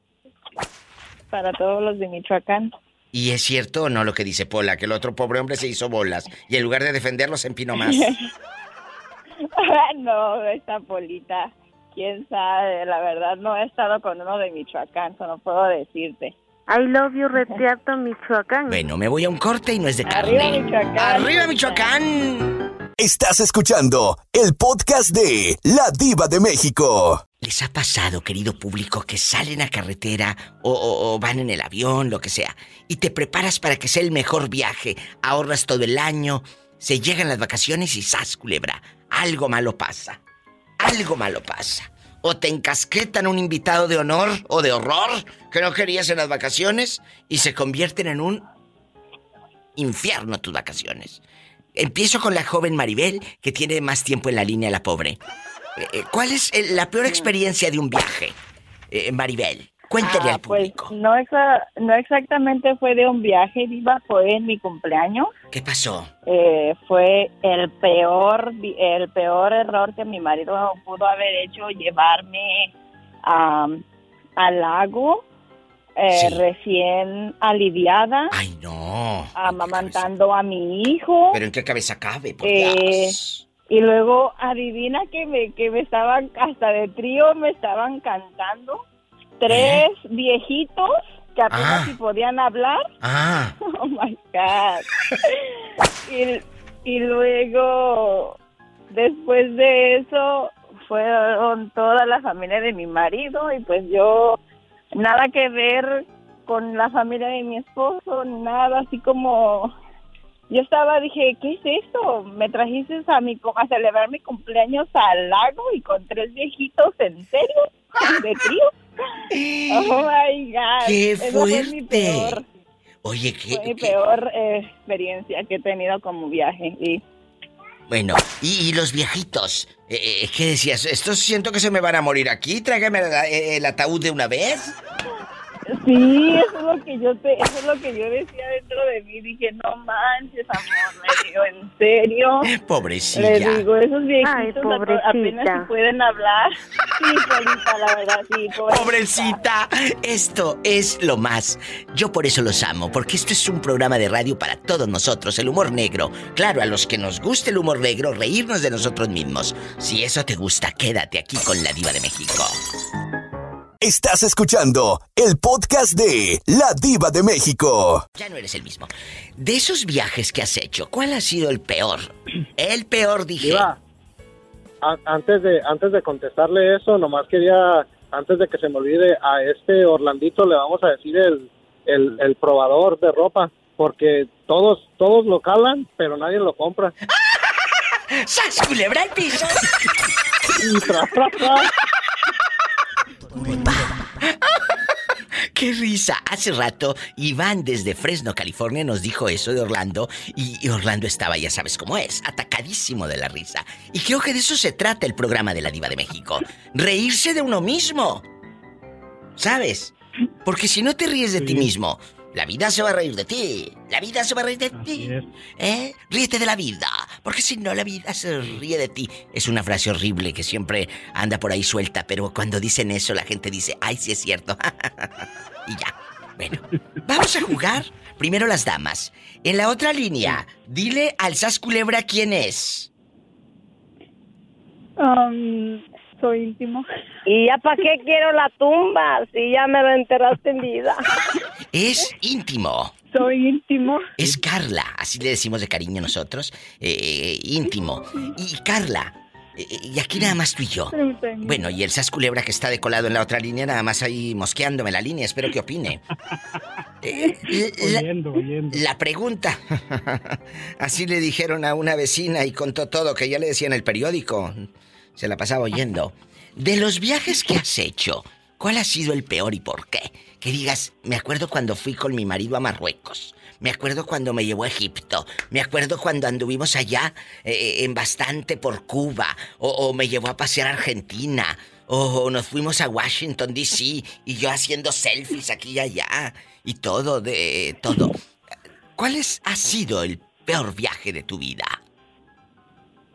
para todos los de Michoacán. Y es cierto o no lo que dice Pola, que el otro pobre hombre se hizo bolas y en lugar de defenderlo se empinó más. no, esta polita. Quién sabe, la verdad no he estado con uno de Michoacán, eso no puedo decirte. I love you, Retiato, Michoacán. Bueno, me voy a un corte y no es de Arriba carne. Michoacán. ¡Arriba Michoacán! Estás escuchando el podcast de La Diva de México. ¿Les ha pasado, querido público, que salen a carretera o, o- o van en el avión, lo que sea, y te preparas para que sea el mejor viaje, ahorras todo el año, se llegan las vacaciones y ¡zas, culebra! Algo malo pasa. Algo malo pasa. O te encasquetan un invitado de honor o de horror que no querías en las vacaciones y se convierten en un infierno tus vacaciones. Empiezo con la joven Maribel, que tiene más tiempo en la línea, la pobre. Eh, eh, ¿Cuál es eh, la peor experiencia de un viaje, Maribel? Cuéntale Ah, al pues público. no, exa- no exactamente fue de un viaje, Diva, fue en mi cumpleaños. ¿Qué pasó? Eh, fue el peor, el peor error que mi marido pudo haber hecho, llevarme am, al lago eh, Sí. recién aliviada, Ay, no. amamantando a mi hijo. Pero en qué cabeza cabe, por Eh. Y luego adivina que me, que me estaban, hasta de trío me estaban cantando. Tres viejitos que apenas Ah. si podían hablar. Ah, Oh my God. y, y luego, después de eso, fueron toda la familia de mi marido y pues yo, nada que ver con la familia de mi esposo, nada, así como yo estaba, dije, ¿qué es esto? Me trajiste a, mi, a celebrar mi cumpleaños al lago y con tres viejitos, ¿en serio? ¿De trío? Oh my God. ¡Qué fue mi fuerte! peor, Oye, fue ¿qué, mi qué- peor eh, experiencia que he tenido como viaje. Y Bueno, y, y los viejitos, eh, eh, ¿qué decías? Estos siento que se me van a morir aquí, tráigame la- eh, el ataúd de una vez. Sí, eso es lo que yo te, eso es lo que yo decía dentro de mí. Dije, no manches, amor, le digo, ¿en serio? Pobrecilla. Le digo, esos viejitos Ay, ap- pobrecita. apenas si pueden hablar. Sí, Polita, la verdad, sí, pobrecita. Pobrecita, esto es lo más. Yo por eso los amo, porque esto es un programa de radio para todos nosotros, el humor negro. Claro, a los que nos guste el humor negro, reírnos de nosotros mismos. Si eso te gusta, quédate aquí con la diva de México. Estás escuchando el podcast de La Diva de México. Ya no eres el mismo. De esos viajes que has hecho, ¿cuál ha sido el peor? El peor, dije. Diva, antes de antes de contestarle eso, nomás quería, antes de que se me olvide, a este Orlandito le vamos a decir el, el, el probador de ropa, porque todos todos lo calan, pero nadie lo compra. ¡Sas, culebra al piso! ¡Qué risa! Hace rato, Iván desde Fresno, California, nos dijo eso de Orlando. Y, y Orlando estaba, ya sabes cómo es, atacadísimo de la risa. Y creo que de eso se trata el programa de la Diva de México. Reírse de uno mismo. ¿Sabes? Porque si no te ríes de ti mismo, la vida se va a reír de ti. La vida se va a reír de ti. ¿Eh? Ríete de la vida. Porque si no, la vida se ríe de ti. Es una frase horrible que siempre anda por ahí suelta, pero cuando dicen eso, la gente dice, ay, sí es cierto. y ya. Bueno, vamos a jugar. Primero las damas. En la otra línea, dile al Sas Culebra quién es. Um, soy íntimo. ¿Y ya para qué quiero la tumba si ya me lo enterraste en vida? Es íntimo. Soy íntimo. Es Carla, así le decimos de cariño nosotros. eh, íntimo. Y Carla, eh, y aquí nada más tú y yo. Bueno, y el Sas Culebra que está decolado en la otra línea, nada más ahí mosqueándome la línea, espero que opine. Eh, la, Oyendo, oyendo. la pregunta. Así le dijeron a una vecina y contó todo que ya le decía en el periódico. Se la pasaba oyendo. De los viajes que has hecho, ¿cuál ha sido el peor y por qué? Que digas, me acuerdo cuando fui con mi marido a Marruecos. Me acuerdo cuando me llevó a Egipto. Me acuerdo cuando anduvimos allá eh, en bastante por Cuba. O, o me llevó a pasear a Argentina. O nos fuimos a Washington, D.C. Y yo haciendo selfies aquí y allá. Y todo, de todo. ¿Cuál es- ha sido el peor viaje de tu vida?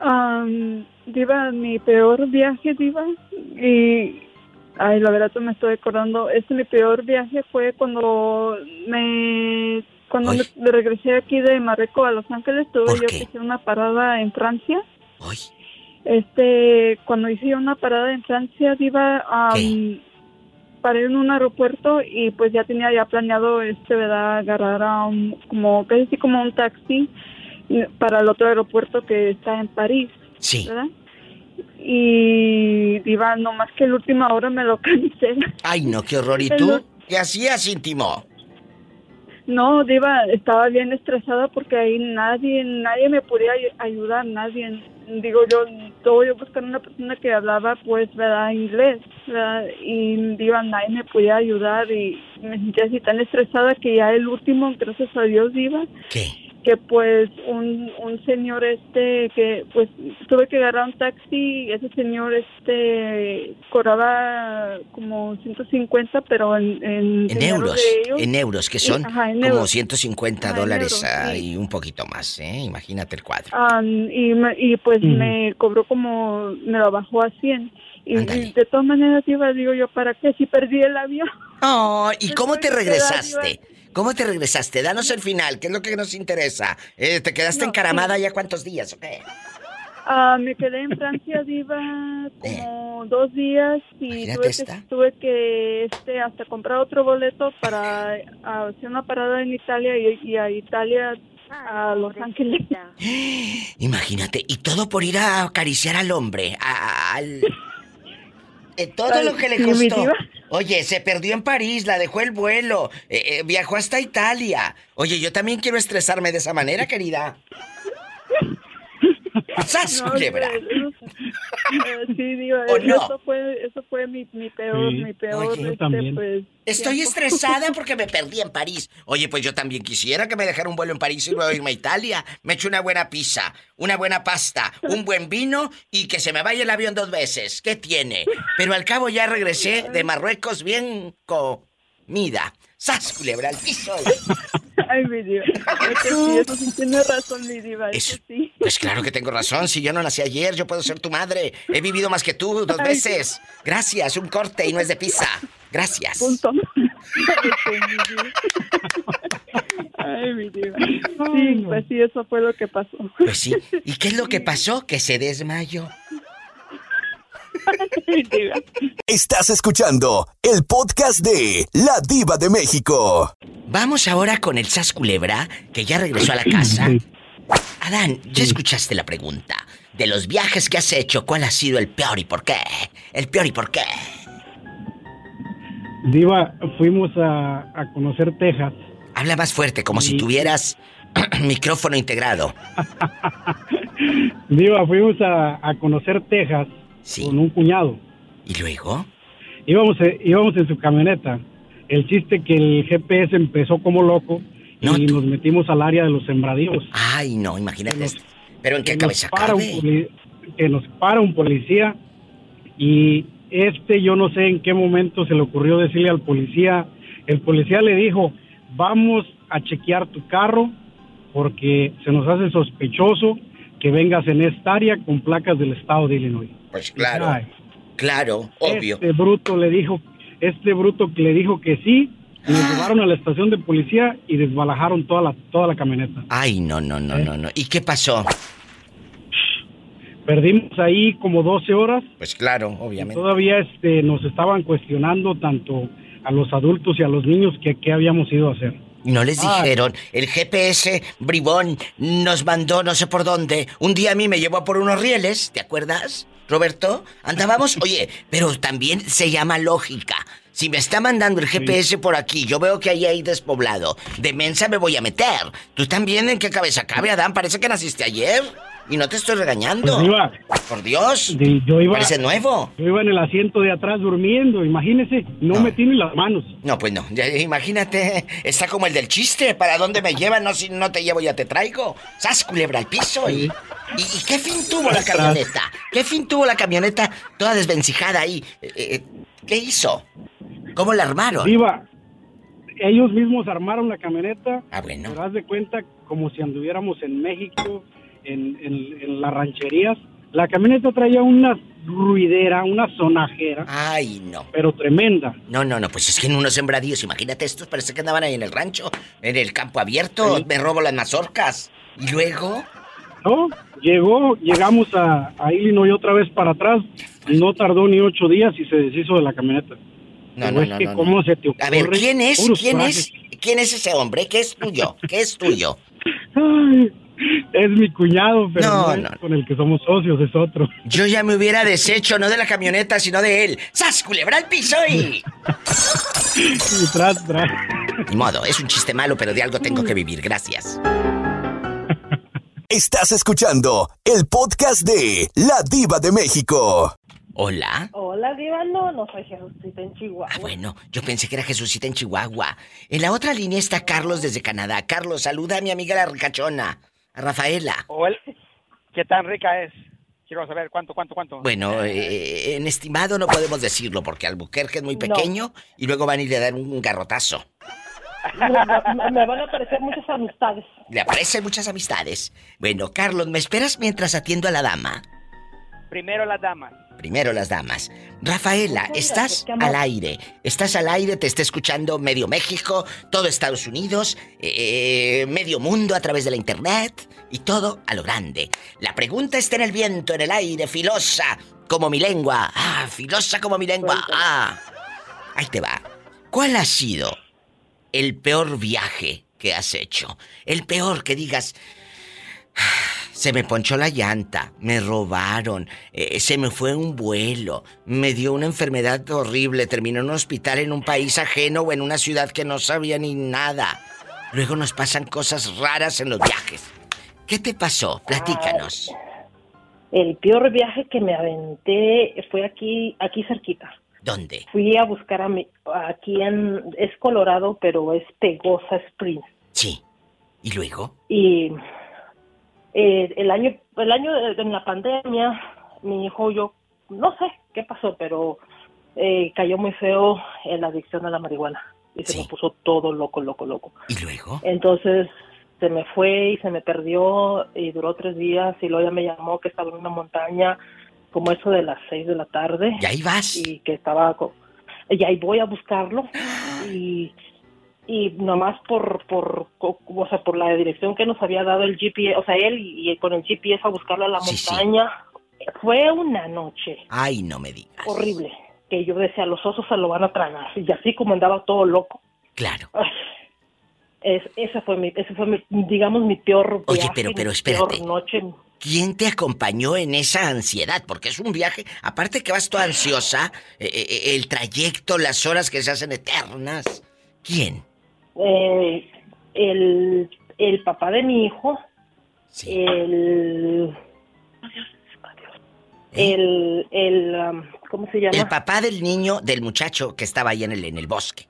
Um, diva, mi peor viaje, Diva, y... Ay, la verdad me estoy acordando. Este mi peor viaje fue cuando me... Cuando me, me regresé aquí de Marruecos a Los Ángeles, tuve yo que hacer una parada en Francia. Este, cuando hice una parada en Francia, Diva, um, paré en un aeropuerto y pues ya tenía ya planeado, este, ¿verdad? Agarrar a un, como, casi así como un taxi eh, para el otro aeropuerto que está en París. Sí. ¿Verdad? Y Diva, nomás que la última hora me lo cancela. Ay, no, qué horror. ¿Y El tú? ¿Qué hacías, íntimo? No, Diva, estaba bien estresada porque ahí nadie, nadie me podía ay- ayudar, nadie. Digo, yo, todo yo buscando una persona que hablaba, pues, ¿verdad? Inglés, ¿verdad? Y, Diva, nadie me podía ayudar y me sentía así tan estresada que ya el último, gracias a Dios, Diva. ¿Qué? Que pues un, un señor este, que pues tuve que agarrar un taxi, ese señor este cobraba como 150, pero en, en, euros. de ellos. En euros, que Y- son ajá, en como euros. 150 Ajá, en dólares euros, ah, sí. y un poquito más, ¿eh? Imagínate el cuadro. Ah, y, me- y pues me cobró como, me lo bajó a 100. Y, y de todas maneras iba, digo yo, ¿para qué? Si perdí el avión. Oh, ¿y cómo te regresaste? ¿Cómo te regresaste? Danos el final, ¿qué es lo que nos interesa? Eh, ¿Te quedaste No, encaramada ya cuántos días o qué? Ah, me quedé en Francia, Diva, como dos días y tuve que, tuve que este, hasta comprar otro boleto para hacer una parada en Italia y, y a Italia a Los Ángeles. Imagínate, y todo por ir a acariciar al hombre, a- a- al... Eh, todo Ay, lo que le costó. Oye, se perdió en París, la dejó el vuelo, eh, eh, viajó hasta Italia. Oye, yo también quiero estresarme de esa manera, querida. ¡Sas, No, culebra! Eso- Eh, sí, diva, ¿O no? eso fue, eso fue mi, mi peor, Sí. mi peor, Oye, este, también. pues... Estoy tiempo. estresada porque me perdí en París. Oye, pues yo también quisiera que me dejara un vuelo en París y luego irme a Italia. Me echo una buena pizza, una buena pasta, un buen vino y que se me vaya el avión dos veces. ¿Qué tiene? Pero al cabo ya regresé de Marruecos bien comida. ¡Sas, culebra al piso! Ay, mi diva. Es que sí, eso sí tiene razón, mi diva. Eso sí. Pues claro que tengo razón. Si yo no nací ayer, yo puedo ser tu madre. He vivido más que tú dos Ay, veces. Gracias, un corte y no es de pizza. Gracias. Punto. Ay, mi diva. Sí, pues sí, eso fue lo que pasó. Pues sí. ¿Y qué es lo que pasó? Que se desmayó. Estás escuchando el podcast de La Diva de México. Vamos ahora con el Sas Culebra, que ya regresó a la casa. Adán, ya escuchaste la pregunta. De los viajes que has hecho, ¿cuál ha sido el peor y por qué? El peor y por qué. Diva, fuimos a, a conocer Texas. Habla más fuerte, como si tuvieras micrófono integrado. Diva, fuimos a, a conocer Texas con un cuñado. ¿Y luego? Íbamos, eh, íbamos en su camioneta. El chiste que el GPS empezó como loco y nos metimos al área de los sembradíos. Ay, no, imagínate. esto. Pero en qué cabeza nos cabe. que nos para un policía y este yo no sé en qué momento se le ocurrió decirle al policía, el policía le dijo, vamos a chequear tu carro porque se nos hace sospechoso que vengas en esta área con placas del estado de Illinois. Pues claro, Ay, claro, obvio. Este bruto le dijo, este bruto que le dijo que sí, nos llevaron a la estación de policía y desbalajaron toda la, toda la camioneta. Ay, no, no, no, no, no. ¿Y qué pasó? Perdimos ahí como 12 horas. Pues claro, y obviamente. todavía este, nos estaban cuestionando tanto a los adultos y a los niños que qué habíamos ido a hacer. Y no les Ay. dijeron, el GPS bribón nos mandó no sé por dónde. Un día a mí me llevó por unos rieles, ¿te acuerdas, Roberto? Andábamos, oye, pero también se llama lógica. Si me está mandando el GPS por aquí, yo veo que ahí hay despoblado. De mensa me voy a meter. ¿Tú también en qué cabeza cabe, Adán? Parece que naciste ayer. Y no te estoy regañando. Pues iba- Por Dios. Yo iba, Parece nuevo. Yo iba en el asiento de atrás durmiendo, imagínese, no, me tiene las manos. No, pues no. Ya, imagínate, está como el del chiste. ¿Para dónde me llevan? No, si no te llevo, ya te traigo. ¡Sas, culebra al piso! ¿Y, y, y qué fin tuvo la camioneta? ¿Qué fin tuvo la camioneta toda desvencijada ahí? Eh, eh, ¿Qué hizo? ¿Cómo la armaron? Iba, ellos mismos armaron la camioneta. Ah, bueno. Te das de cuenta como si anduviéramos en México, en, en- en las rancherías. La camioneta traía una ruidera, una sonajera. Ay, no. Pero tremenda. No, no, no, pues es que en unos sembradíos, imagínate estos, parece que andaban ahí en el rancho, en el campo abierto, me robo las mazorcas. ¿Y luego? No, llegó, llegamos a, a Illinois otra vez para atrás. No tardó ni ocho días y se deshizo de la camioneta. No, no, es no, que no. ¿Cómo se te ocurre? A ver, ¿quién es? ¿Quién es? ¿Quién es ese hombre? ¿Qué es tuyo? ¿Qué es tuyo? Ay, es mi cuñado, pero No, no, es no. con el que somos socios, es otro. Yo ya me hubiera deshecho, no de la camioneta, sino de él. ¡Sas, culebra al piso y... Y tras, tras. Ni modo, es un chiste malo, pero de algo tengo que vivir, gracias. Estás escuchando el podcast de La Diva de México. Hola. Hola, Diva. No, no soy Jesucita en Chihuahua. Ah, bueno, yo pensé que era Jesucita en Chihuahua. En la otra línea está Carlos desde Canadá. Carlos, saluda a mi amiga la ricachona, Rafaela. Hola. ¿Qué tan rica es? Quiero saber cuánto, cuánto, cuánto. Bueno, eh, en estimado no podemos decirlo porque Albuquerque es muy pequeño y luego van a ir a dar un garrotazo. Me van a aparecer muchas amistades. Le aparecen muchas amistades. Bueno, Carlos, ¿me esperas mientras atiendo a la dama? Primero las damas. Primero las damas. Rafaela, Muchas estás gracias, al aire. Estás al aire, te está escuchando medio México, todo Estados Unidos, eh, medio mundo a través de la internet y todo a lo grande. La pregunta está en el viento, en el aire, filosa como mi lengua. Ah, filosa como mi lengua. Ah. Ahí te va. ¿Cuál ha sido el peor viaje que has hecho? El peor que digas, se me ponchó la llanta, me robaron, eh, se me fue un vuelo, me dio una enfermedad horrible, terminé en un hospital en un país ajeno o en una ciudad que no sabía ni nada. Luego nos pasan cosas raras en los viajes. ¿Qué te pasó? Platícanos. El peor viaje que me aventé fue aquí, aquí cerquita. ¿Dónde? Fui a buscar a mi, aquí en, es Colorado, pero es Pegosa Springs. Sí. ¿Y luego? Y eh, el año, el año de la pandemia, mi hijo, yo, no sé qué pasó, pero eh, cayó muy feo en la adicción a la marihuana. Y se me puso todo loco, loco, loco. ¿Y luego? Entonces se me fue y se me perdió y duró tres días y luego ya me llamó que estaba en una montaña como eso de las seis de la tarde. ¿Y ahí vas? Y que estaba... co- Y ahí voy a buscarlo y y nomás por por o sea por la dirección que nos había dado el GPS o sea él y, y con el GPS a buscarlo a la Sí, sí. montaña fue una noche Ay, no me digas. horrible que yo decía los osos se lo van a tragar y así como andaba todo loco Claro. Ay, es, esa fue mi ese fue mi, digamos mi peor Oye, viaje, pero- pero peor espérate. noche ¿Quién te acompañó en esa ansiedad? Porque es un viaje, aparte que vas toda ansiosa, eh, eh, el trayecto, las horas que se hacen eternas. ¿Quién? Eh, el, el papá de mi hijo, el, el, el, um, ¿cómo se llama? El papá del niño, del muchacho que estaba ahí en el, en el bosque,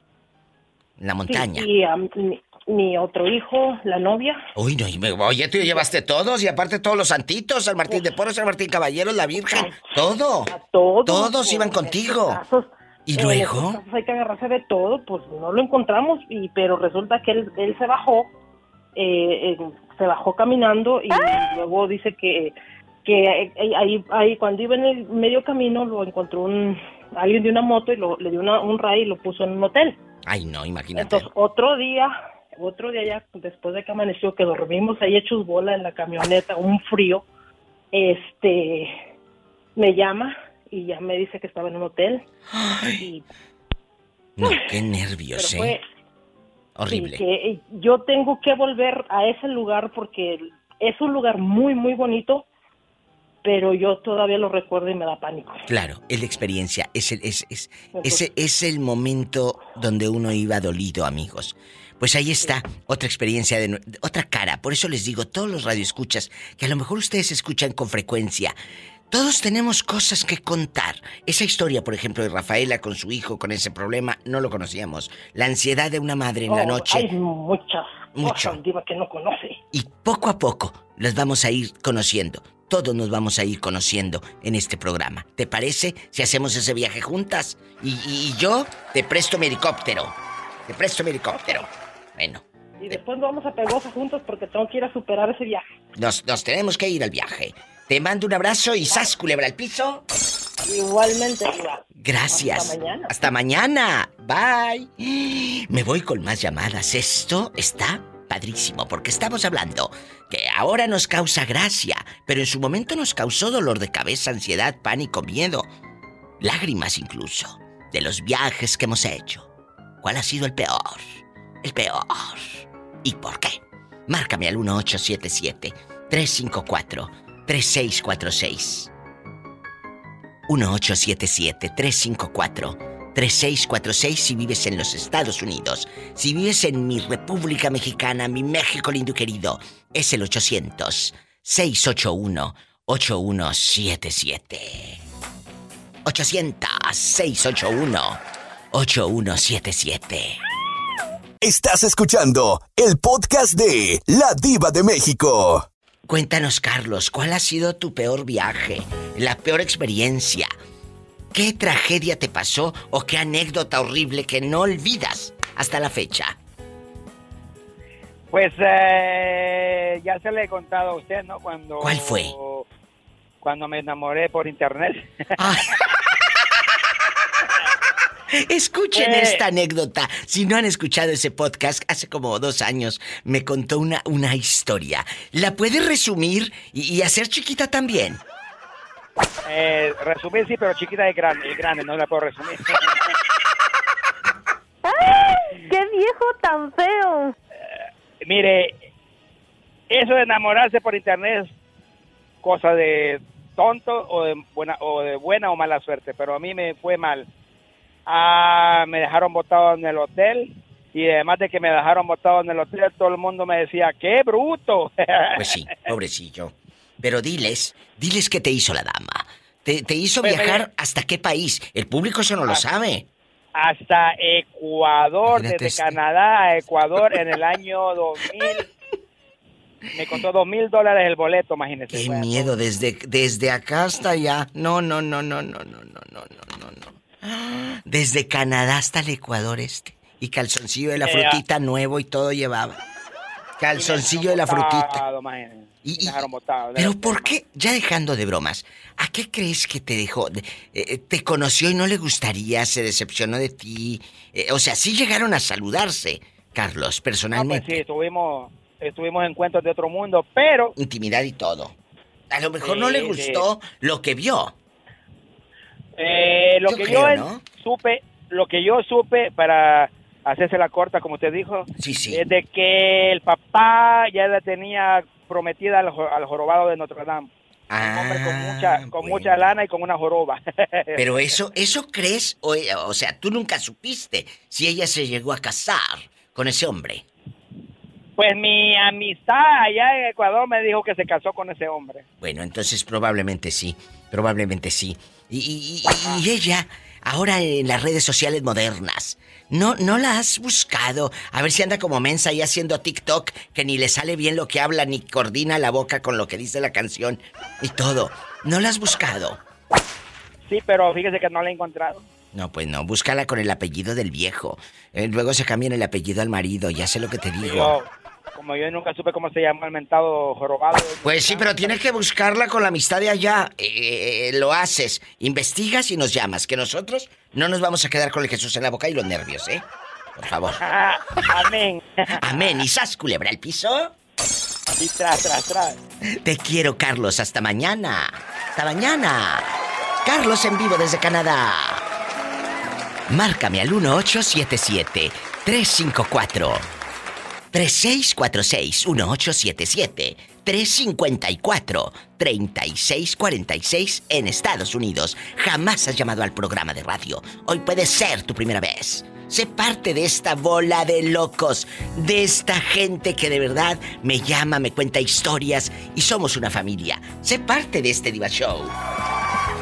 en la montaña. Sí, y um, mi, mi otro hijo, la novia. Uy, no, y me, oye, tú llevaste todos y aparte todos los santitos, San Martín de Porres, San Martín Caballeros, la Virgen, todo. Todos. Todos iban contigo. casos, ¿Y en luego? casos hay que agarrarse de todo, pues no lo encontramos, y pero resulta que él, él se bajó, eh, eh, se bajó caminando y luego dice que que eh, eh, ahí, ahí cuando iba en el medio camino lo encontró un alguien de una moto y lo, le dio una, un ray y lo puso en un hotel. Ay, no, imagínate. Entonces otro día, otro día ya después de que amaneció que dormimos ahí hechos bola en la camioneta, un frío, este me llama y ya me dice que estaba en un hotel. Y No, qué nervios, pero ¿eh? fue- Horrible. Sí, que yo tengo que volver a ese lugar porque es un lugar muy, muy bonito, pero yo todavía lo recuerdo y me da pánico. Claro, es la experiencia, es el, es, es, ese es el momento donde uno iba dolido, amigos. Pues ahí está, otra experiencia de, otra cara. Por eso les digo, todos los radioescuchas, que a lo mejor ustedes escuchan con frecuencia, todos tenemos cosas que contar. Esa historia, por ejemplo, de Rafaela con su hijo con ese problema, no lo conocíamos. La ansiedad de una madre en la Oh, noche. Hay muchas Mucho. cosas, Diva, que no conoce. Y poco a poco las vamos a ir conociendo. Todos nos vamos a ir conociendo en este programa. ¿Te parece si hacemos ese viaje juntas? Y, y- y yo te presto mi helicóptero. Te presto mi helicóptero. Bueno, Y después vamos a Pegosa juntos porque tengo que ir a superar ese viaje. nos, nos tenemos que ir al viaje. Te mando un abrazo y sas, culebra al piso. Igualmente, Diva. Gracias. Hasta mañana. Hasta mañana. Bye. Me voy con más llamadas. Esto está padrísimo porque estamos hablando que ahora nos causa gracia, pero en su momento nos causó dolor de cabeza, ansiedad, pánico, miedo, lágrimas incluso, de los viajes que hemos hecho. ¿Cuál ha sido el peor? El peor. ¿Y por qué? Márcame al 1877 354 3646. 1877-354-3646 si vives en los Estados Unidos. Si vives en mi República Mexicana, mi México lindo querido, es el 800-681-8177. 800-681-8177. Estás escuchando el podcast de La Diva de México. Cuéntanos, Carlos, ¿cuál ha sido tu peor viaje? La peor experiencia. ¿Qué tragedia te pasó o qué anécdota horrible que no olvidas hasta la fecha? Pues eh, ya se le he contado a usted, ¿no? Cuando ¿Cuál fue? Cuando me enamoré por internet. Escuchen Eh. esta anécdota. Si no han escuchado ese podcast, hace como dos años me contó una, una historia. ¿La puedes resumir y, y hacer chiquita también? Eh, resumir sí, pero chiquita y grande, y grande, no la puedo resumir. ¡Qué viejo tan feo! Mire, eso de enamorarse por internet es cosa de tonto o de buena o de buena o mala suerte, pero a mí me fue mal. Ah, me dejaron botado en el hotel y además de que me dejaron botado en el hotel, todo el mundo me decía, ¡qué bruto! Pues sí, pobrecillo. Pero diles, diles qué te hizo la dama. ¿Te, te hizo Pues, viajar mira. hasta qué país? El público eso no lo Ah. sabe. Hasta Ecuador, Imagínate desde este. Canadá a Ecuador en el año 2000. Me costó dos mil dólares el boleto, imagínese. Qué Bueno, miedo, desde, desde acá hasta allá. No, no, no, no, no, no, no, no, no, no. Desde Canadá hasta el Ecuador este. Y calzoncillo de la Eh, frutita nuevo y todo llevaba. Calzoncillo de la frutita. Pero ¿por qué, ya dejando de bromas, ¿a qué crees que te dejó? de- eh, ¿Te conoció y no le gustaría? ¿Se decepcionó de ti? Eh, o sea, sí llegaron a saludarse, Carlos, pues personalmente. sí, estuvimos, estuvimos en cuentos de otro mundo, pero Intimidad y todo. A lo mejor Sí, no le sí. gustó lo que vio. Eh, lo Yo que creo, yo supe, lo que yo supe para hacerse la corta, como usted dijo, es de que el papá ya la tenía prometida al, al jorobado de Notre Dame. Un hombre con mucha, con mucha lana y con una joroba. Pero eso, ¿eso crees? O, o sea, tú nunca supiste si ella se llegó a casar con ese hombre. Pues mi amistad allá en Ecuador me dijo que se casó con ese hombre. Bueno, entonces probablemente sí, probablemente sí. Y, y- y- y ella, ahora en las redes sociales modernas, ¿no, ¿no la has buscado? A ver si anda como mensa ahí haciendo TikTok, que ni le sale bien lo que habla, ni coordina la boca con lo que dice la canción y todo. ¿No la has buscado? Sí, pero fíjese que no la he encontrado. No, pues no, búscala con el apellido del viejo. Eh, luego se cambian el apellido al marido, ya sé lo que te digo. Como yo nunca supe cómo se llama el mentado jorobado. Pues sí, pero tienes que buscarla con la amistad de allá. Eh, lo haces, investigas y nos llamas. Que nosotros no nos vamos a quedar con el Jesús en la boca y los nervios, ¿eh? Por favor. Amén. Amén. ¿Y sas culebra el piso? Y tras, tras, tras. Te quiero, Carlos. Hasta mañana. Hasta mañana. Carlos en vivo desde Canadá. Márcame al 1877 354 3646 1877 354 3646 en Estados Unidos. Jamás has llamado al programa de radio. Hoy puede ser tu primera vez. Sé parte de esta bola de locos, de esta gente que de verdad me llama, me cuenta historias y somos una familia. Sé parte de este Diva Show.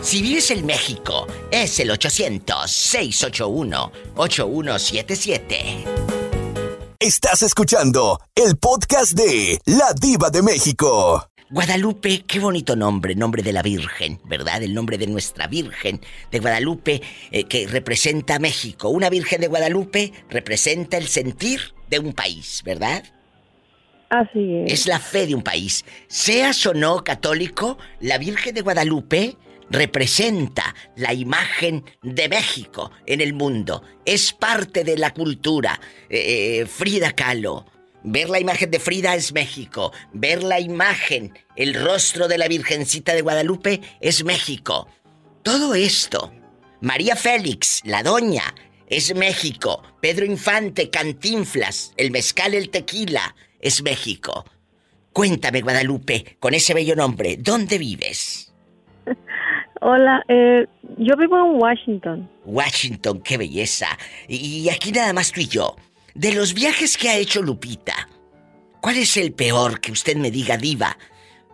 Si vives en México, es el 800-681-8177. Estás escuchando el podcast de La Diva de México. Guadalupe, qué bonito nombre, nombre de la Virgen, ¿verdad? El nombre de nuestra Virgen de Guadalupe, eh, que representa a México. Una Virgen de Guadalupe representa el sentir de un país, ¿verdad? Así es. Es la fe de un país. Seas o no católico, la Virgen de Guadalupe representa la imagen de México en el mundo. Es parte de la cultura. Eh, eh, Frida Kahlo. Ver la imagen de Frida es México. Ver la imagen, el rostro de la Virgencita de Guadalupe es México. Todo esto. María Félix, la doña, es México. Pedro Infante, Cantinflas, el mezcal, el tequila, es México. Cuéntame, Guadalupe, con ese bello nombre, ¿dónde vives? Hola, eh, yo vivo en Washington. Washington, qué belleza. Y, y aquí nada más tú y yo. De los viajes que ha hecho Lupita, ¿cuál es el peor que usted me diga, diva?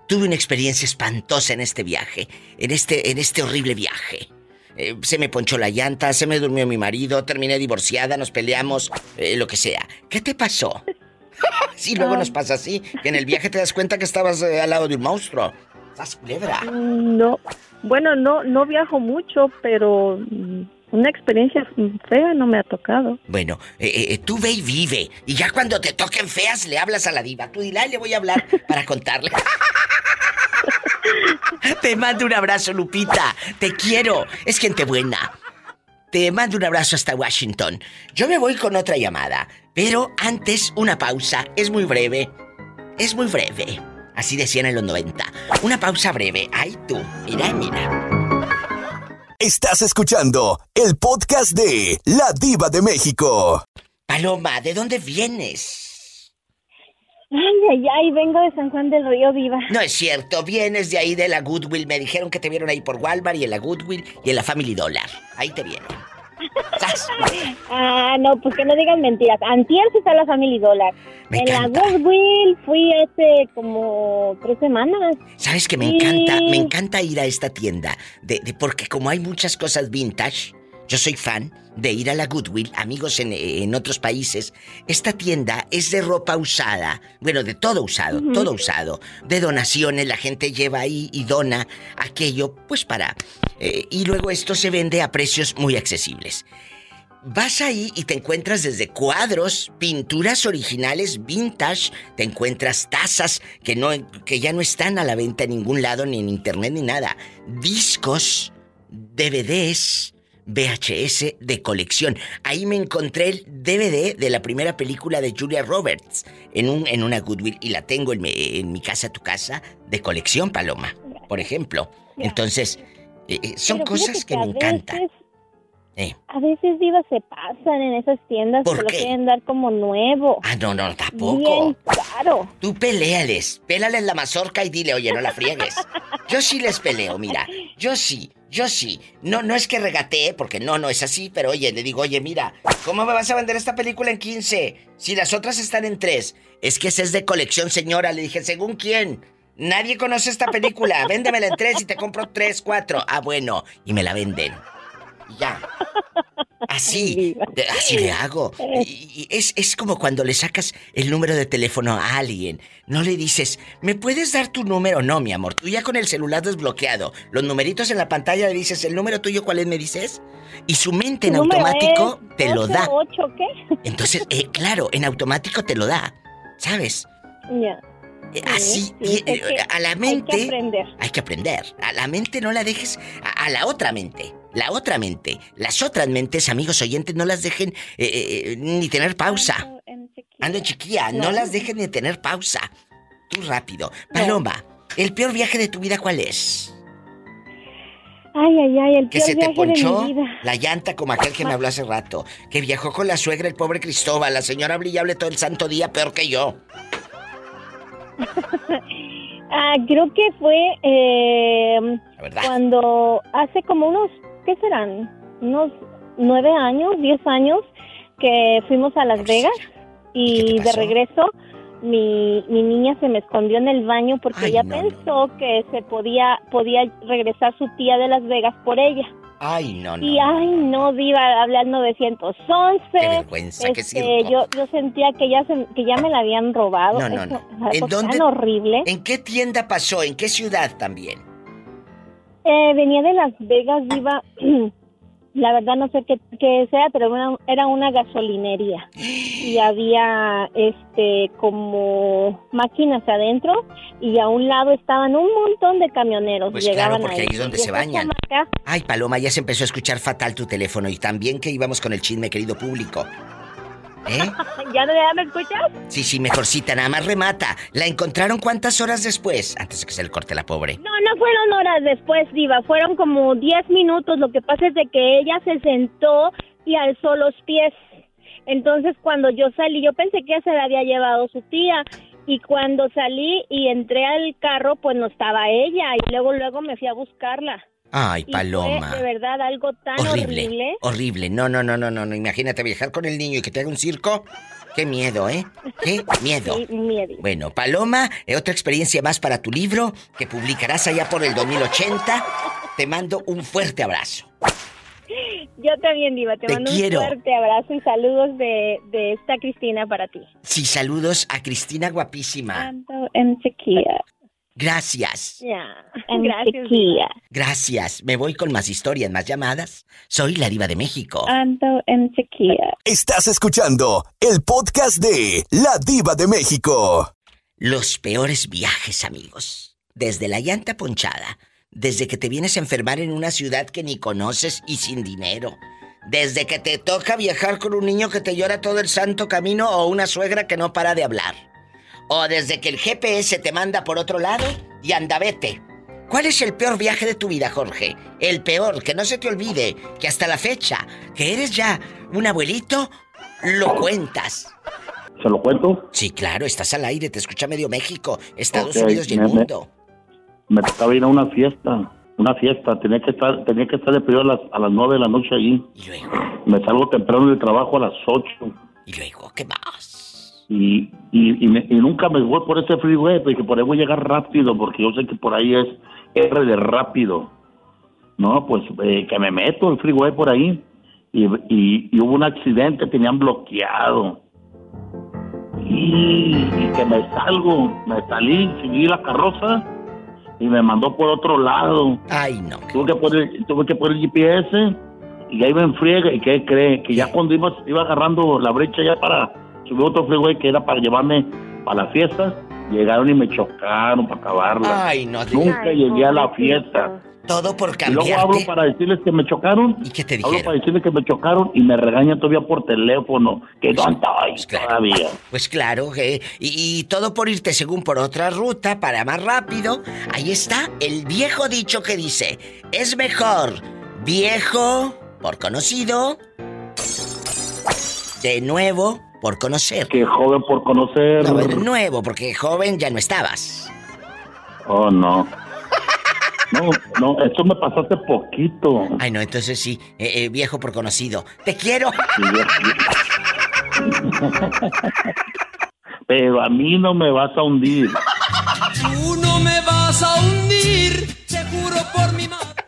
Tuve una experiencia espantosa en este viaje, en este, en este horrible viaje. Eh, se me ponchó la llanta, se me durmió mi marido, terminé divorciada, nos peleamos, eh, lo que sea. ¿Qué te pasó? sí, luego nos pasa así, que en el viaje te das cuenta que estabas eh, al lado de un monstruo. Culebra. No, bueno, no, no viajo mucho, pero mm, una experiencia fea no me ha tocado. Bueno, eh, eh, tú ve y vive. Y ya cuando te toquen feas, le hablas a la diva. Tú dile, "Ay, le voy a hablar para contarle. te mando un abrazo, Lupita. Te quiero. Es gente buena. Te mando un abrazo hasta Washington. Yo me voy con otra llamada. Pero antes, una pausa. Es muy breve. Es muy breve. Así decían en los 90. Una pausa breve. Ay, tú. Mira, mira. Estás escuchando el podcast de La Diva de México. Paloma, ¿de dónde vienes? Ay, ay, ay, vengo de San Juan del Río Viva. No es cierto, vienes de ahí de la Goodwill. Me dijeron que te vieron ahí por Walmart y en la Goodwill y en la Family Dollar. Ahí te vieron. Ah, no, pues que no digan mentiras. Antier sí está la Family Dollar. Me en encanta. la Goodwill fui hace como tres semanas. ¿Sabes que me Y- encanta? Me encanta ir a esta tienda. De, de- porque como hay muchas cosas vintage, yo soy fan de ir a la Goodwill, amigos en, en otros países. Esta tienda es de ropa usada. Bueno, de todo usado, todo usado. De donaciones, la gente lleva ahí y dona aquello, pues para. eh, y luego esto se vende a precios muy accesibles. Vas ahí y te encuentras desde cuadros, pinturas originales vintage, te encuentras tazas que no que ya no están a la venta en ningún lado ni en internet ni nada, discos, DVDs, VHS de colección. Ahí me encontré el DVD de la primera película de Julia Roberts en un en una Goodwill y la tengo en mi, en mi casa tu casa de colección Paloma, por ejemplo. Entonces, eh, eh, son Pero cosas que me encantan. veces- Eh. A veces, Diva, se pasan en esas tiendas ¿Por que lo qué? quieren dar como nuevo. Ah, no, no, Bien tampoco. caro. Tú peleales, pélales la mazorca y dile, oye, no la friegues. Yo sí les peleo, mira, yo sí, yo sí. No, no es que regatee, porque no, no es así, pero oye, le digo, oye, mira, ¿cómo me vas a vender esta película en 15? Si las otras están en 3. Es que esa es de colección, señora. Le dije, ¿según quién? Nadie conoce esta película. Véndemela en 3 y te compro 3, 4. Ah, bueno. Y me la venden. Ya. Así, de- así le hago. Y, es, es como cuando le sacas el número de teléfono a alguien. No le dices, ¿me puedes dar tu número? No, mi amor, tú ya con el celular desbloqueado. Los numeritos en la pantalla le dices, ¿el número tuyo cuál es? Me dices. Y su mente en ¿Tu número automático es te lo da. 8, ¿qué? Entonces, eh, claro, en automático te lo da. ¿Sabes? Ya. Eh, Así, sí, eh, a la hay que mente. aprender. Hay que aprender. A la mente no la dejes. A, a la otra mente. La otra mente. Las otras mentes, amigos oyentes, no las dejen eh, eh, ni tener pausa. Ando en chiquilla, no. No. las dejen ni tener pausa. Tú rápido. Paloma, ¿el peor viaje de tu vida cuál es? Ay, ay, ay, el Que peor se te viaje de ponchó mi vida. la llanta como aquel que me habló hace rato. Que viajó con la suegra, el pobre Cristóbal. La señora brillable todo el santo día, peor que yo. Ah, creo que fue eh, cuando hace como unos, ¿qué serán? Unos nueve años, diez años que fuimos a Las Vegas y de regreso mi, mi niña se me escondió en el baño porque Ay, ella no, no, pensó que se podía podía regresar su tía de Las Vegas por ella. Ay, no, no. Y ay, no, diva, hablé al 911. Qué vergüenza, qué Este, circo. yo, yo sentía que ya, se- que ya me la habían robado. No, no, Eso, no. ¿En dónde? tan horrible. ¿En qué tienda pasó? ¿En qué ciudad también? Eh, venía de Las Vegas, Diva. La verdad no sé qué, qué sea, pero era, era una gasolinería. Y había este como máquinas adentro y a un lado estaban un montón de camioneros. Pues claro, Llegaban porque ahí es donde se bañan. Ay, Paloma, ya se empezó a escuchar fatal tu teléfono y también que íbamos con el chisme, querido público. ¿Eh? ¿Ya no ya me escuchas? Sí, sí, mejorcita, nada más remata. ¿La encontraron cuántas horas después? Antes de que se le corte la pobre. No, no fueron horas después, Diva. Fueron como 10 minutos. Lo que pasa es de que ella se sentó y alzó los pies. Entonces, cuando yo salí, yo pensé que se la había llevado su tía. Y cuando salí y entré al carro, pues no estaba ella. Y luego, luego me fui a buscarla. Ay, Y Paloma. Fue de verdad algo tan Horrible. horrible. Horrible. No, no, no, no, no. Imagínate viajar con el niño y que te haga un circo. Qué miedo, ¿eh? Qué miedo. Sí, miedo. Bueno, Paloma, eh, otra experiencia más para tu libro que publicarás allá por el 2080. Te mando un fuerte abrazo. Yo también, Diva. Te, Te mando quiero. un fuerte abrazo y saludos de, de esta Cristina para ti. Sí, saludos a Cristina guapísima. En sequía. Gracias. Ya. Gracias. Gracias. Me voy con más historias, más llamadas. Soy la diva de México. Ando en sequía. Estás escuchando el podcast de La Diva de México. Los peores viajes, amigos. Desde la llanta ponchada. Desde que te vienes a enfermar en una ciudad que ni conoces y sin dinero. Desde que te toca viajar con un niño que te llora todo el santo camino o una suegra que no para de hablar. O desde que el GPS te manda por otro lado y anda vete. ¿Cuál es el peor viaje de tu vida, Jorge? El peor, que no se te olvide, que hasta la fecha, que eres ya un abuelito, lo cuentas. ¿Se lo cuento? Sí, claro, estás al aire, te escucha medio México, Estados Unidos y el me- me- mundo. Me tocaba ir a una fiesta una fiesta, tenía que estar, tenía que estar de periodo a las, a las 9 de la noche allí. Me salgo temprano del trabajo a las 8. ¿Y luego qué más? Y, y, y, me- y nunca me voy por ese freeway, porque por ahí voy a llegar rápido, porque yo sé que por ahí es R de rápido. No, pues eh, que me meto el freeway por ahí. Y, y, hubo un accidente, tenían bloqueado. Y, y que me salgo, me salí, seguí la carroza y me mandó por otro lado. Ay, no. Tuve que poner, tuve que poner el GPS y ahí me enfriega. ¿Y qué cree? Que ya cuando iba, iba agarrando la brecha ya para subir otro freeway que era para llevarme para la fiesta, llegaron y me chocaron para acabarla. Ay, no. Nunca llegué a la fiesta. Todo por Y luego cambiarte. hablo para decirles que me chocaron. ¿Y qué te Hablo dijeron? para decirles que me chocaron y me regañan todavía por teléfono. Que no estoy todavía. Pues claro, eh, y, y todo por irte según por otra ruta para más rápido. Ahí está el viejo dicho que dice, es mejor viejo por conocido, de nuevo por conocer. Que joven por conocer. No, de nuevo, porque joven ya no estabas. Oh, no. No, no, esto me pasó hace poquito. Ay, no, entonces sí, eh, eh, viejo por conocido. ¡Te quiero! Pero a mí no me vas a hundir. Tú no me vas a hundir, te juro por mi madre.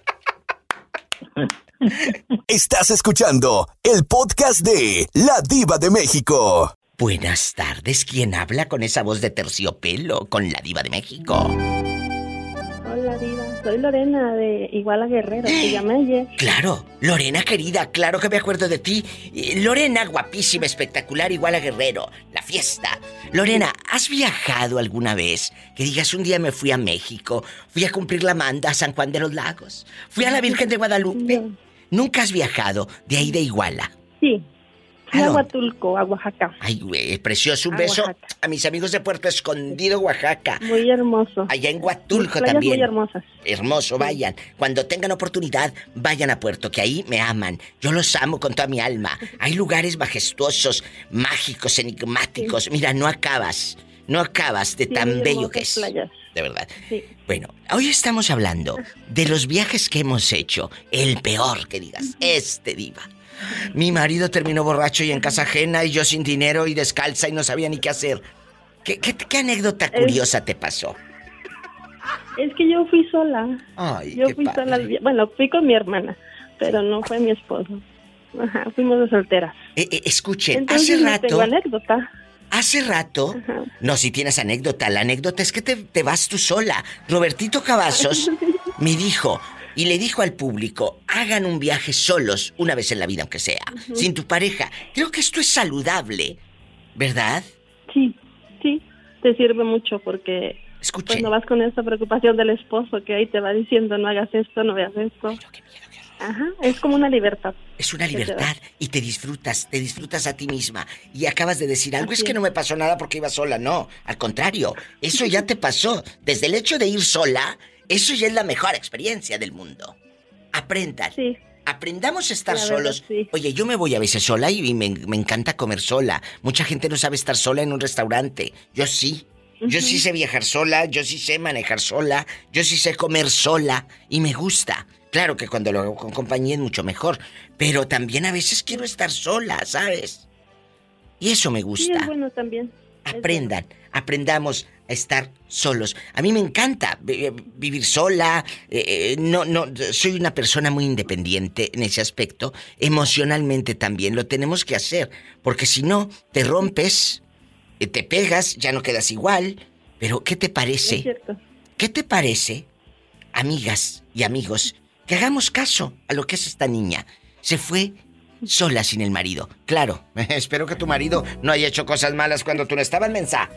Estás escuchando el podcast de La Diva de México. Buenas tardes, ¿quién habla con esa voz de terciopelo con la diva de México? Hola, Diva. Soy Lorena de Iguala Guerrero. Te llamé ayer. Claro, Lorena querida, claro que me acuerdo de ti. Eh, Lorena, guapísima, espectacular, igual a Guerrero. La fiesta. Lorena, ¿has viajado alguna vez? Que digas, un día me fui a México, fui a cumplir la manda a San Juan de los Lagos, fui a la Virgen de Guadalupe. ¿Nunca has viajado de ahí de Iguala? Sí. ¿A a dónde? Huatulco, a Oaxaca. Ay, güey, precioso. Un A beso Oaxaca. a mis amigos de Puerto Escondido, Oaxaca. Muy hermoso. Allá en Huatulco Playas también. muy hermosas. Hermoso, vayan. Cuando tengan oportunidad, vayan a Puerto, que ahí me aman. Yo los amo con toda mi alma. Hay lugares majestuosos, mágicos, enigmáticos. Mira, no acabas. No acabas de Sí, tan bello que es. playas. De verdad. Sí. Bueno, hoy estamos hablando de los viajes que hemos hecho. El peor que digas, este diva. Mi marido terminó borracho y en casa ajena y yo sin dinero y descalza y no sabía ni qué hacer. ¿Qué, qué- qué anécdota curiosa te pasó? Es que yo fui sola. Ay, yo qué fui padre. sola. Bueno, fui con mi hermana, pero no fue mi esposo. Ajá, fuimos de solteras. Eh, eh, escuchen, Entonces hace rato. tengo anécdota. Hace rato. No, si tienes anécdota. La anécdota es que te, te vas tú sola. Robertito Cavazos me dijo. Y le dijo al público, hagan un viaje solos, una vez en la vida, aunque sea, sin tu pareja. Creo que esto es saludable, ¿verdad? Sí, sí, te sirve mucho porque Escuche. pues no vas con esa preocupación del esposo que ahí te va diciendo no hagas esto, no veas esto. Ajá, es como una libertad. Es una libertad y te disfrutas, te disfrutas a ti misma. Y acabas de decir algo, es que no me pasó nada porque iba sola, no. Al contrario, eso ya te pasó. Desde el hecho de ir sola, eso ya es la mejor experiencia del mundo. Aprendan. Aprendamos a estar verdad, solos. sí. Oye, yo me voy a veces sola y me, me encanta comer sola. Mucha gente no sabe estar sola en un restaurante. Yo sí. Yo sí sé viajar sola, yo sí sé manejar sola, yo sí sé comer sola y me gusta. Claro que cuando lo hago con compañía es mucho mejor, pero también a veces quiero estar sola, ¿sabes? Y eso me Sí, gusta. es bueno también. Aprendan, aprendamos a estar solos. A mí me encanta eh, vivir sola. eh, eh, no, no, soy una persona muy independiente en ese aspecto. Emocionalmente también lo tenemos que hacer, porque si no te rompes, te pegas, ya no quedas igual. Pero ¿qué te Es parece? cierto. ¿Qué te parece, amigas y amigos, que hagamos caso a lo que es esta niña? Se fue sola sin el marido. Claro, espero que tu marido no haya hecho cosas malas cuando tú no estabas mensa.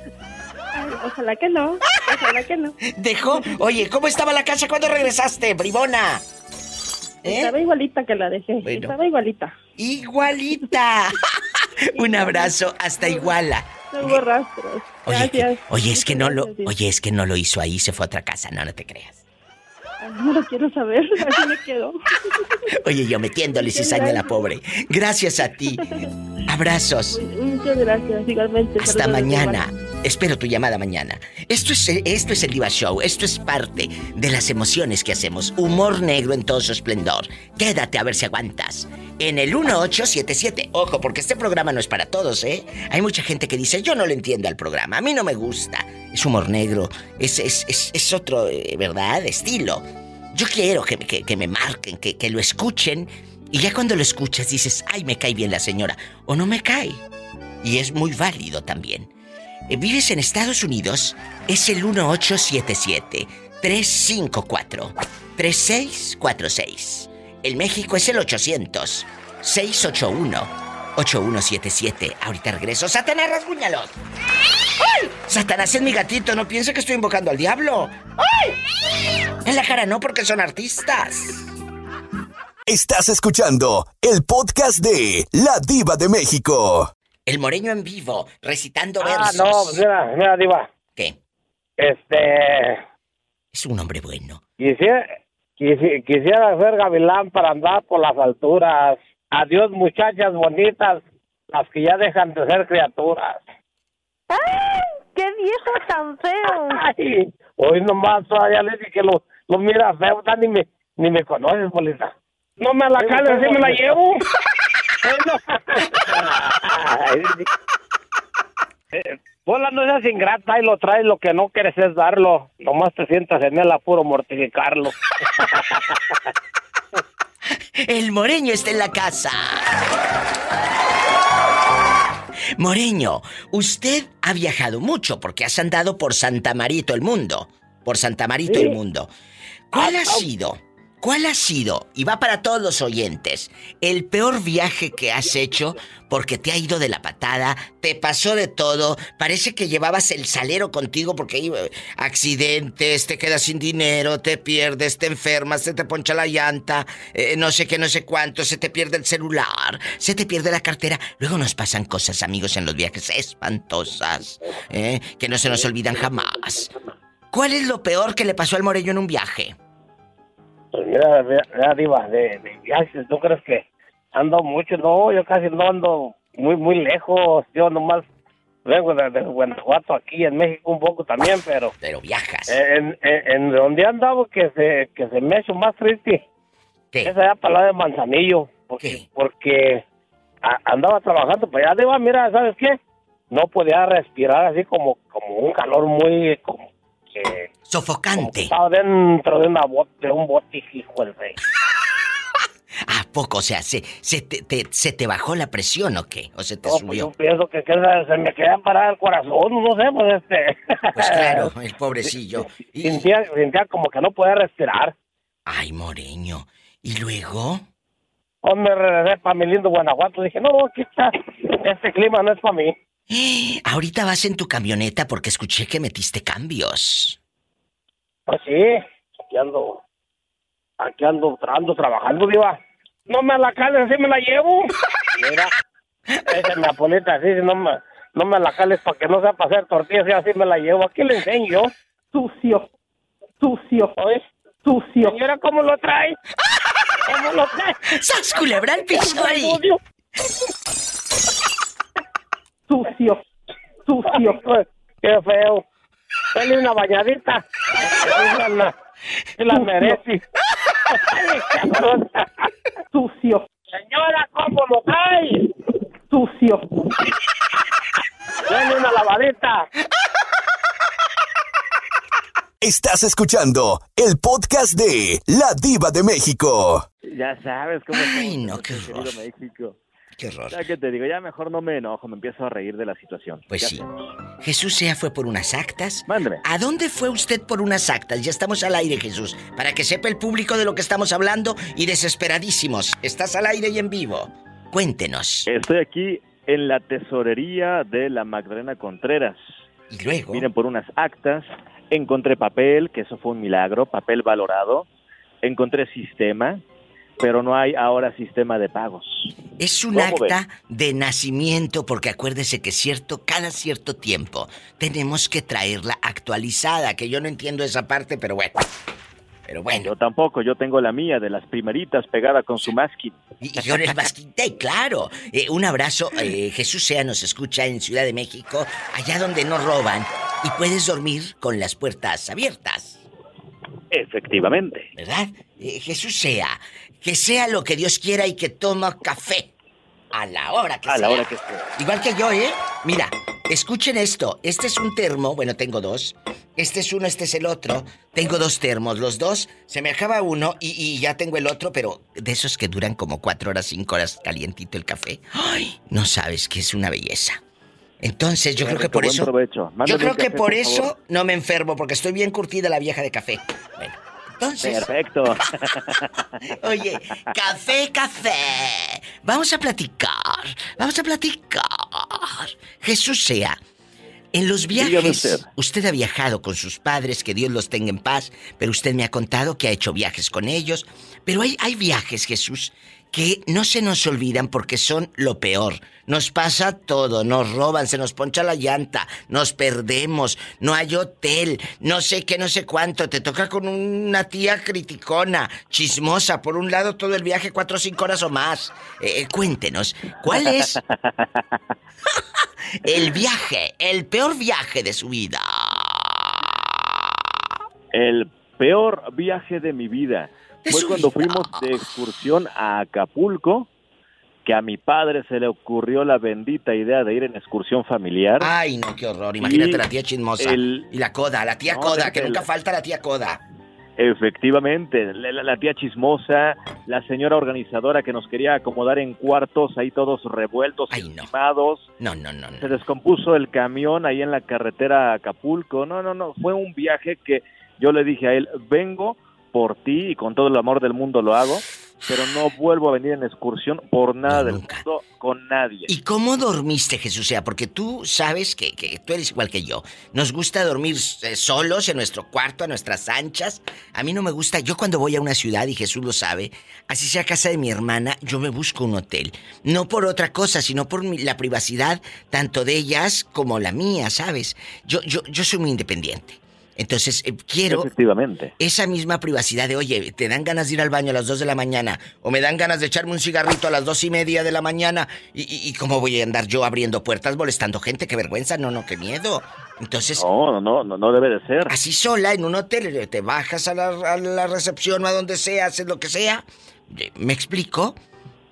Ojalá que no, ojalá que no. Dejó. Oye, ¿cómo estaba la casa cuando regresaste, bribona? ¿Eh? Estaba igualita que la dejé. Bueno. Estaba igualita. Igualita. Un abrazo hasta Iguala. No hubo rastros. Oye, Gracias. oye, es que no lo, oye, es que no lo hizo ahí, se fue a otra casa, no, no te creas. No lo quiero saber, así me quedó. Oye, yo metiéndole cizaña a la pobre. Gracias a ti. Abrazos. Muchas gracias, igualmente. Hasta Saludos, mañana. Espero tu llamada mañana. Esto es, esto es el Diva Show. Esto es parte de las emociones que hacemos. Humor negro en todo su esplendor. Quédate a ver si aguantas. En el 1877. Ojo, porque este programa no es para todos, ¿eh? Hay mucha gente que dice, yo no le entiendo al programa. A mí no me gusta. Es humor negro. Es, es, es, es otro, eh, ¿verdad? Estilo. Yo quiero que, que- que me marquen, que, que lo escuchen. Y ya cuando lo escuchas dices, ay, me cae bien la señora. O no me cae. Y es muy válido también. Eh, ¿Vives en Estados Unidos? Es el 1877-354-3646. El México es el 800-681-8177. Ahorita regreso. ¡Satanás, rasguñalos! ¡Ay! Satanás es mi gatito, no piense que estoy invocando al diablo. ¡Ay! En la cara no, porque son artistas. Estás escuchando el podcast de La Diva de México. El moreño en vivo, recitando Ah, versos. no, pues mira, mira, Diva. ¿Qué? Este. Es un hombre bueno. Quisiera, quisi- quisiera ser gavilán para andar por las alturas. Adiós, muchachas bonitas, las que ya dejan de ser criaturas. ¡Ay! ¡Qué viejo tan feo! Ay, hoy nomás todavía le dije que lo, lo mira feo, ni me, ni me conoces, bolita. No me la cales, así me la llevo. Bola, no seas ingrata y lo traes, lo que no quieres es darlo. Nomás te sientas en el apuro mortificarlo. El moreño está en la casa. Moreño, usted ha viajado mucho porque has andado por Santa Marito el mundo. Por Santa Marito Sí. el mundo. ¿Cuál ha sido? ¿Cuál ha sido? Y va para todos los oyentes. El peor viaje que has hecho porque te ha ido de la patada, te pasó de todo, parece que llevabas el salero contigo porque iba- accidentes, te quedas sin dinero, te pierdes, te enfermas, se te poncha la llanta, eh, no sé qué, no sé cuánto, se te pierde el celular, se te pierde la cartera. Luego nos pasan cosas, amigos, en los viajes espantosas, ¿eh? que no se nos olvidan jamás. ¿Cuál es lo peor que le pasó al Morello en un viaje? Pues mira, mira, mira, Diva, de, de viajes, ¿tú crees que ando mucho? No, yo casi no ando muy, muy lejos. Yo nomás vengo de, de Guanajuato aquí en México un poco también, pero... Pero viajas. En, en, en donde andaba que se, que se me hecho más triste. Es allá para la de Manzanillo. Porque, porque a- andaba trabajando para allá. Diva, mira, ¿sabes qué? No podía respirar así como, como un calor muy... Como que, Sofocante. estaba dentro de, una bot- de un bote, hijo del rey. ¿A poco? O sea, ¿se, se, te, te- se te bajó la presión o qué? ¿O se te No, pues subió? yo pienso que, que se, me quería parar el corazón, no sé, pues este... Pues claro, el pobrecillo. Sentía, sentía como que no podía respirar. Ay, Moreño. ¿Y luego? Me regresé para mi lindo Guanajuato. Dije, no, aquí está. Este clima no es para mí. Ahorita vas en tu camioneta porque escuché que metiste cambios. Pues sí, aquí ando. Aquí ando, ando trabajando, diva. No me la cales, así me la llevo. Mira, esa es mi apolita, así, no me, no me la cales para que no sepa hacer tortillas, y así me la llevo. Aquí le enseño. Sucio, sucio. ¿Oís? Sucio. Señora, ¿cómo lo trae? ¿Cómo lo trae? ¡Sas, culebra al piso ahí! Sucio, sucio. Qué feo. Dale una bañadita. Esa la, se la merece. Sucio. Señora, ¿cómo lo trae? Sucio. Dale una lavadita. Estás escuchando el podcast de La Diva de México. Ya sabes cómo Ay, no, qué horror. México. Qué horror. Ya que te digo, ya mejor no me enojo, me empiezo a reír de la situación. Pues sí. Jesús Sea fue por unas actas. Mándeme. ¿A dónde fue usted por unas actas? Ya estamos al aire, Jesús. Para que sepa el público de lo que estamos hablando y desesperadísimos. Estás al aire y en vivo. Cuéntenos. Estoy aquí en la tesorería de la Magdalena Contreras. Y luego. Miren por unas actas, encontré papel, que eso fue un milagro, papel valorado. Encontré sistema, pero no hay ahora sistema de pagos. Es un ¿Cómo acta de nacimiento porque acuérdese que cierto, cada cierto tiempo tenemos que traerla actualizada, que yo no entiendo esa parte, pero bueno. Pero bueno. Yo tampoco, yo tengo la mía de las primeritas pegada con su masking. Y, y con el masking tape, claro. Eh, un abrazo. eh, Jesús Sea nos escucha en Ciudad de México, allá donde no roban. Y puedes dormir con las puertas abiertas. Efectivamente. ¿Verdad? Eh, Jesús Sea. Que sea lo que Dios quiera y que toma café. A la hora que A sea. la hora que sea. Igual que yo, ¿eh? Mira, escuchen esto. Este es un termo. Bueno, tengo dos. Este es uno, este es el otro. Tengo dos termos. Los dos, se me acaba uno y, y ya tengo el otro, pero de esos que duran como cuatro horas, cinco horas calientito el café. ¡Ay! No sabes que es una belleza. Entonces, yo creo que por eso. Yo creo que por eso no me enfermo, porque estoy bien curtida la vieja de café. Bueno, entonces. Perfecto. Oye, café, café. Vamos a platicar. Vamos a platicar. Jesús sea. En los viajes, usted. usted ha viajado con sus padres, que Dios los tenga en paz, pero usted me ha contado que ha hecho viajes con ellos. Pero hay, hay viajes, Jesús, que no se nos olvidan porque son lo peor. Nos pasa todo, nos roban, se nos poncha la llanta, nos perdemos, no hay hotel, no sé qué, no sé cuánto, te toca con una tía criticona, chismosa, por un lado todo el viaje cuatro o cinco horas o más. Eh, eh, cuéntenos, ¿cuál es el viaje, el peor viaje de su vida? El peor viaje de mi vida fue cuando fuimos de excursión a Acapulco, que a mi padre se le ocurrió la bendita idea de ir en excursión familiar. Ay, no, qué horror. Imagínate Y la tía chismosa. el- Y la coda, la tía No, coda, que nunca falta la tía coda. Efectivamente, la, la- la tía chismosa, la señora organizadora que nos quería acomodar en cuartos ahí todos revueltos, encimados. No, no, no, Se descompuso el camión ahí en la carretera a Acapulco. No, no, no, fue un viaje que yo le dije a él, vengo por ti y con todo el amor del mundo lo hago, pero no vuelvo a venir en excursión por nada del mundo con nadie. ¿Y cómo dormiste, Jesús? sea, porque tú sabes que, que tú eres igual que yo. Nos gusta dormir eh, solos en nuestro cuarto, a nuestras anchas. A mí no me gusta. Yo cuando voy a una ciudad, y Jesús lo sabe, así sea casa de mi hermana, yo me busco un hotel. No por otra cosa, sino por mi- la privacidad tanto de ellas como la mía, ¿sabes? Yo, yo, yo soy muy independiente. Entonces, eh, quiero Efectivamente. esa misma privacidad de, oye, te dan ganas de ir al baño a las 2 de la mañana, o me dan ganas de echarme un cigarrito a las dos y media de la mañana, y, y- y cómo voy a andar yo abriendo puertas molestando gente, qué vergüenza, no, no, qué miedo. Entonces, No, no, no, no, debe de ser. así sola en un hotel, eh, te bajas a la, a la recepción o a donde sea, haces lo que sea, eh, ¿me explico?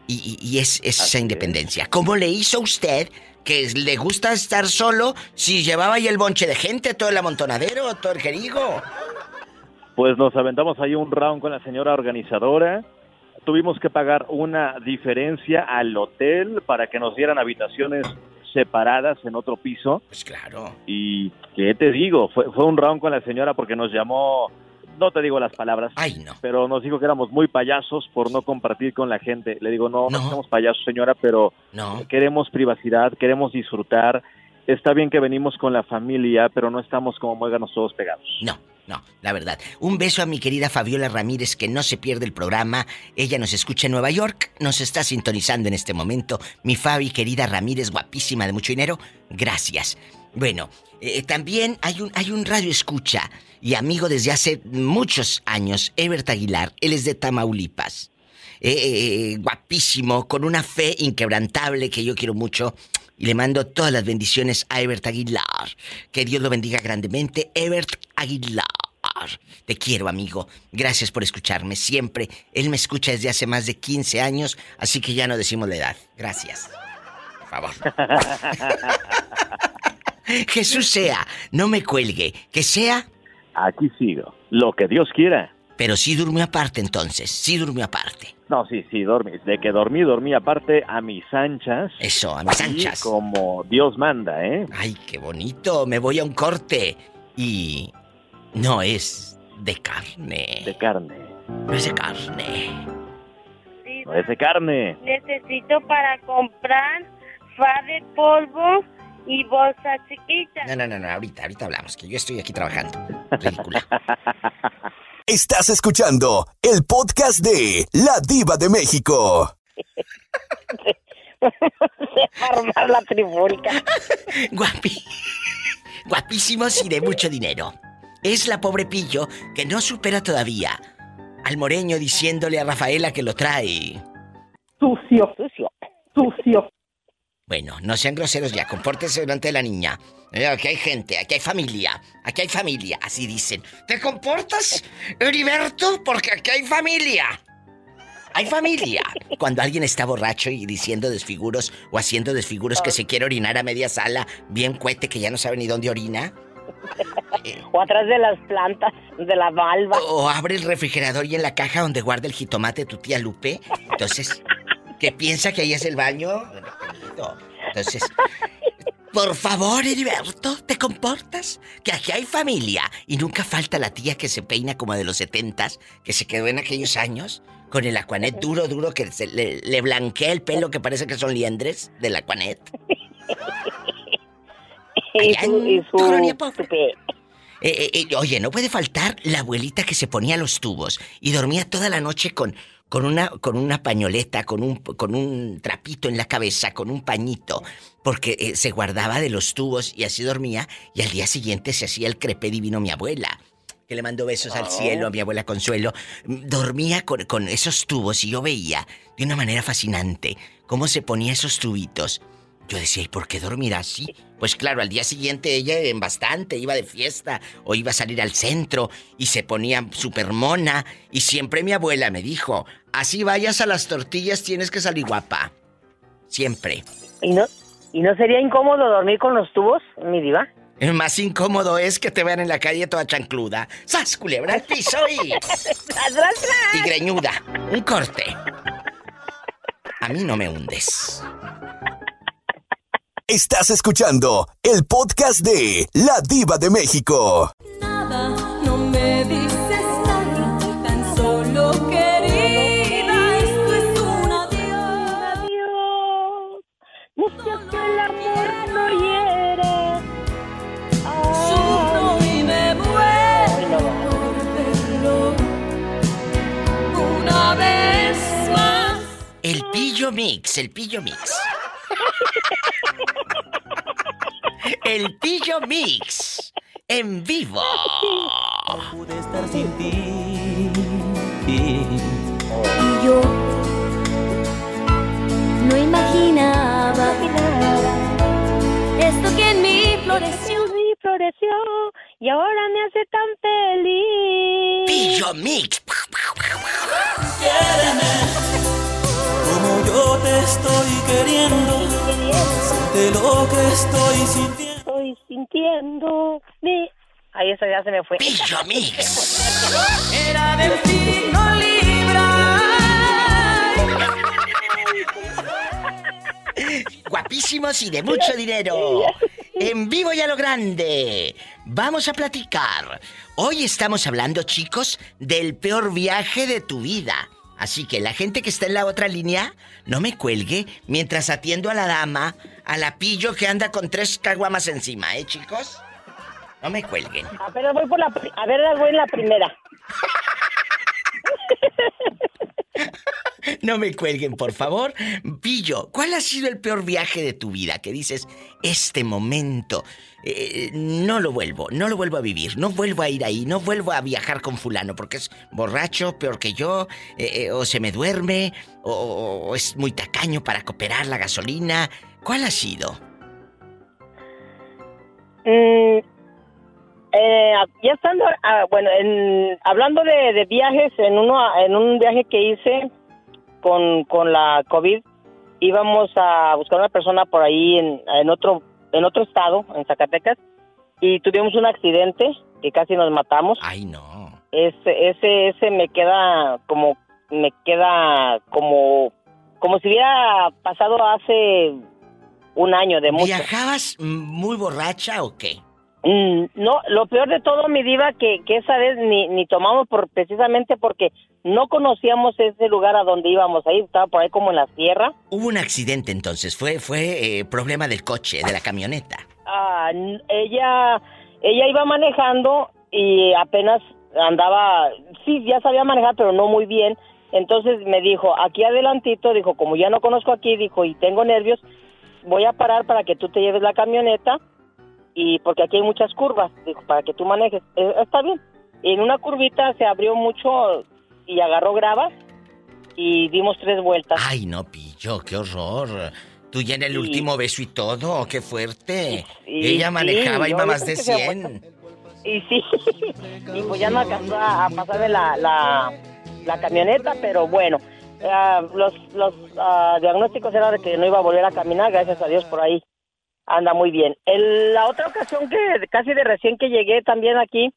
Y, y- y es, es esa independencia. ¿Cómo le hizo usted que le gusta estar solo si llevaba ahí el bonche de gente, todo el amontonadero, todo el jerigo? Pues nos aventamos ahí un round con la señora organizadora. Tuvimos que pagar una diferencia al hotel para que nos dieran habitaciones separadas en otro piso. Pues claro. Y qué te digo, fue, fue un round con la señora porque nos llamó, no te digo las palabras, Ay, no. pero nos dijo que éramos muy payasos por no compartir con la gente. Le digo, no, no, somos payasos, señora, pero No. queremos privacidad, queremos disfrutar. Está bien que venimos con la familia, pero no estamos como muéganos todos pegados. No, no, la verdad. Un beso a mi querida Fabiola Ramírez, que no se pierde el programa. Ella nos escucha en Nueva York, nos está sintonizando en este momento. Mi Fabi, querida Ramírez, guapísima de mucho dinero, gracias. Bueno, eh, también hay un, hay un radio escucha y amigo desde hace muchos años, Ebert Aguilar. Él es de Tamaulipas. Eh, eh, guapísimo, con una fe inquebrantable que yo quiero mucho. Y le mando todas las bendiciones a Ebert Aguilar. Que Dios lo bendiga grandemente. Ebert Aguilar. Te quiero, amigo. Gracias por escucharme siempre. Él me escucha desde hace más de 15 años, así que ya no decimos la edad. Gracias. Por favor. Jesús sea, no me cuelgue. Que sea. Aquí sigo. Lo que Dios quiera. Pero sí durmió aparte entonces. Sí durmió aparte. No, sí, sí, dormí. De que dormí, dormí aparte a mis anchas. Eso, a mis anchas. como Dios manda, ¿eh? Ay, qué bonito. Me voy a un corte. Y. No es de carne. De carne. No es de carne. No es de carne. Necesito para comprar fa de polvo y bolsa chiquita. No, no, no, no. Ahorita, ahorita hablamos, que yo estoy aquí trabajando. Ridícula. Estás escuchando el podcast de La Diva de México. Se va a armar la trifulca. Guapi. Guapísimos y de mucho dinero. es la pobre Pillo que no supera todavía al moreño diciéndole a Rafaela que lo trae. Sucio, sucio, sucio. Bueno, no sean groseros ya, compórtense delante de la niña. Eh, Aquí hay gente, aquí hay familia, aquí hay familia, así dicen. ¿Te comportas, Heriberto? Porque aquí hay familia. Hay familia. Cuando alguien está borracho y diciendo desfiguros o haciendo desfiguros que se quiere orinar a media sala, bien cuete que ya no sabe ni dónde orina. O atrás de las plantas, de la valva. O abre el refrigerador y en la caja donde guarda el jitomate tu tía Lupe. Entonces, ¿qué piensa que ahí es el baño? Entonces, por favor, Heriberto, ¿te comportas? Que aquí hay familia y nunca falta la tía que se peina como de los setentas, que se quedó en aquellos años, con el aquanet duro, duro, que se le, le blanquea el pelo que parece que son liendres del aquanet. Y su, y su- Pobre. Eh, eh, eh, oye, no puede faltar la abuelita que se ponía los tubos y dormía toda la noche con, con, una, con una pañoleta, con un, con un trapito en la cabeza, con un pañito, porque eh, se guardaba de los tubos y así dormía y al día siguiente se hacía el crepé divino mi abuela. Que le mandó besos al cielo a mi abuela Consuelo. Dormía con, con esos tubos y yo veía de una manera fascinante cómo se ponía esos tubitos. Yo decía, ¿y por qué dormirá así? Pues claro, al día siguiente ella en bastante iba de fiesta o iba a salir al centro y se ponía súper mona. Y siempre mi abuela me dijo, así vayas a las tortillas tienes que salir guapa. Siempre. ¿Y no, ¿Y no sería incómodo dormir con los tubos, mi diva? El más incómodo es que te vean en la calle toda chancluda. ¡Sas, culebra al piso y... y greñuda. Un corte. A mí no me hundes. Estás escuchando el podcast de La Diva de México. No me dices nada, tan solo querida, esto es un adiós. Adiós. Mucho que el amor no hiere. Sufro y me muero por verlo una vez más. El pillo mix, el pillo mix. El pillo mix. En vivo. pude estar sin ti. Y yo no imaginaba esto que en mí floreció. Sí, floreció y ahora me hace tan feliz. Pillo mix. Como yo te estoy queriendo, siente lo que estoy sintiendo. Estoy sintiendo. Mi... Ahí eso ya se me fue. Pillo mix. Era delfino libra. Guapísimos y de mucho dinero. En vivo y a lo grande. Vamos a platicar. Hoy estamos hablando, chicos, del peor viaje de tu vida. Así que la gente que está en la otra línea, no me cuelgue mientras atiendo a la dama, a la pillo que anda con tres caguamas encima, ¿eh, chicos? No me cuelguen. Apenas voy por la, a ver, voy en la primera. No me cuelguen, por favor. Pillo, ¿cuál ha sido el peor viaje de tu vida? Que dices, este momento, eh, no lo vuelvo, no lo vuelvo a vivir, no vuelvo a ir ahí, no vuelvo a viajar con fulano porque es borracho, peor que yo, eh, eh, o se me duerme, o, es muy tacaño para cooperar la gasolina. ¿Cuál ha sido? Mm, eh, ya estando, ah, bueno, en, hablando de, de viajes, en uno, en un viaje que hice con, con la COVID, íbamos a buscar una persona por ahí en, en otro, en otro estado, en Zacatecas, y tuvimos un accidente que casi nos matamos. Ay, no. Ese, ese, ese me queda como, me queda como, como si hubiera pasado hace un año de mucho. ¿Viajabas muy borracha o qué? Mm, no, lo peor de todo, mi diva, que, que esa vez ni, ni tomamos por, precisamente porque no conocíamos ese lugar a donde íbamos ahí, estaba por ahí como en la sierra. Hubo un accidente entonces, fue, fue eh, problema del coche, de la camioneta. Ah, ella, ella iba manejando y apenas andaba, sí, ya sabía manejar, pero no muy bien. Entonces me dijo, aquí adelantito, dijo, como ya no conozco aquí, dijo, y tengo nervios, voy a parar para que tú te lleves la camioneta y porque aquí hay muchas curvas, dijo, para que tú manejes. Eh, está bien. En una curvita se abrió mucho y agarró grava y dimos tres vueltas. Ay, no, pillo, qué horror. Tú ya en el último beso y todo, qué fuerte. Y- Ella sí, manejaba y yo iba más creo de que se 100. Y sí, y pues ya no alcanzó a, a pasarme la, la, la camioneta, pero bueno, ah, los, los ah, diagnósticos eran de que no iba a volver a caminar, gracias a Dios por ahí anda muy bien. El- la otra ocasión que casi de recién que llegué también aquí,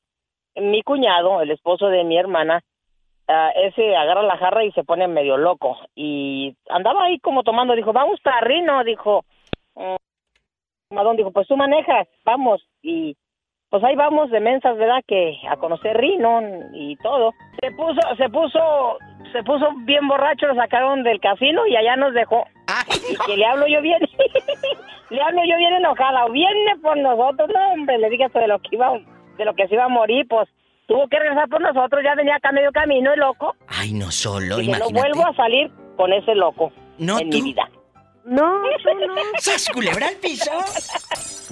mi cuñado, el esposo de mi hermana, ah, ese agarra la jarra y se pone medio loco y andaba ahí como tomando, dijo, vamos para Rino, dijo, mm, Madón dijo, pues tú manejas, vamos y pues ahí vamos de mensas, ¿verdad? Que a conocer Rino y todo. Se puso, se puso, se puso bien borracho, lo sacaron del casino y allá nos dejó. y que le hablo yo bien, le hablo yo bien enojada, viene por nosotros, no hombre, le dije hasta de lo que iba, de lo que se iba a morir, pues tuvo que regresar por nosotros, ya venía acá medio camino el loco. Ay, no solo, y que no imagínate. vuelvo a salir con ese loco No, en tú. mi vida. No, tú no. ¡Sas, culebra al piso!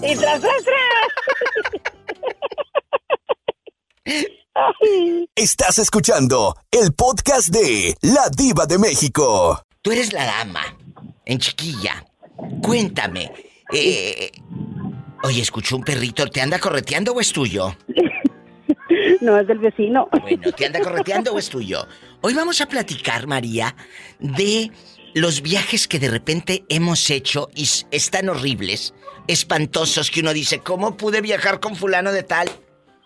Y tras, tras, tras. Estás escuchando el podcast de La Diva de México. Tú eres la dama, en chiquilla. Cuéntame. eh, oye, escucho un perrito. ¿Te anda correteando o es tuyo? No, es del vecino. Bueno, ¿te anda correteando o es tuyo? Hoy vamos a platicar, María, de los viajes que de repente hemos hecho y están horribles, espantosos, que uno dice, ¿cómo pude viajar con fulano de tal?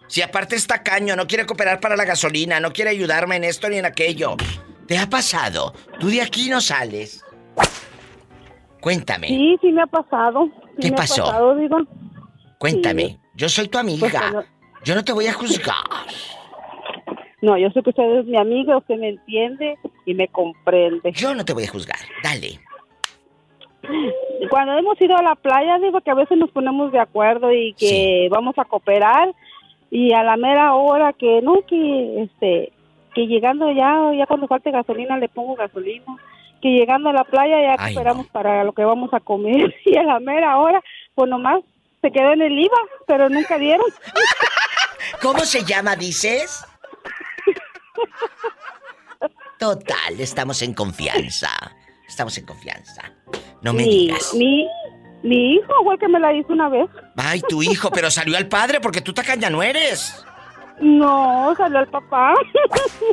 Si aparte está caño, no quiere cooperar para la gasolina, no quiere ayudarme en esto ni en aquello. ¿Te ha pasado? Tú de aquí no sales. Cuéntame, Sí, sí me ha pasado. Sí ¿Qué me pasó? Ha pasado, digo. cuéntame. Yo soy tu Pues, amiga. bueno. Yo no te voy a juzgar. No, yo sé que usted es mi amiga, usted me entiende y me comprende. Yo no te voy a juzgar. Dale. Cuando hemos ido a la playa, digo que a veces nos ponemos de acuerdo y que vamos a cooperar y a la mera hora que no, que este, que llegando ya, ya cuando falte gasolina le pongo gasolina, que llegando a la playa ya Ay, cooperamos para lo que vamos a comer y a la mera hora, pues nomás se quedó en el IVA, pero nunca dieron. ¿Cómo se llama, dices? Total, estamos en confianza. Estamos en confianza. No me mi, digas. Mi, mi hijo el que me la hizo una vez. Ay, tu hijo, pero salió al padre porque tú tacaña no eres. No, salió el papá.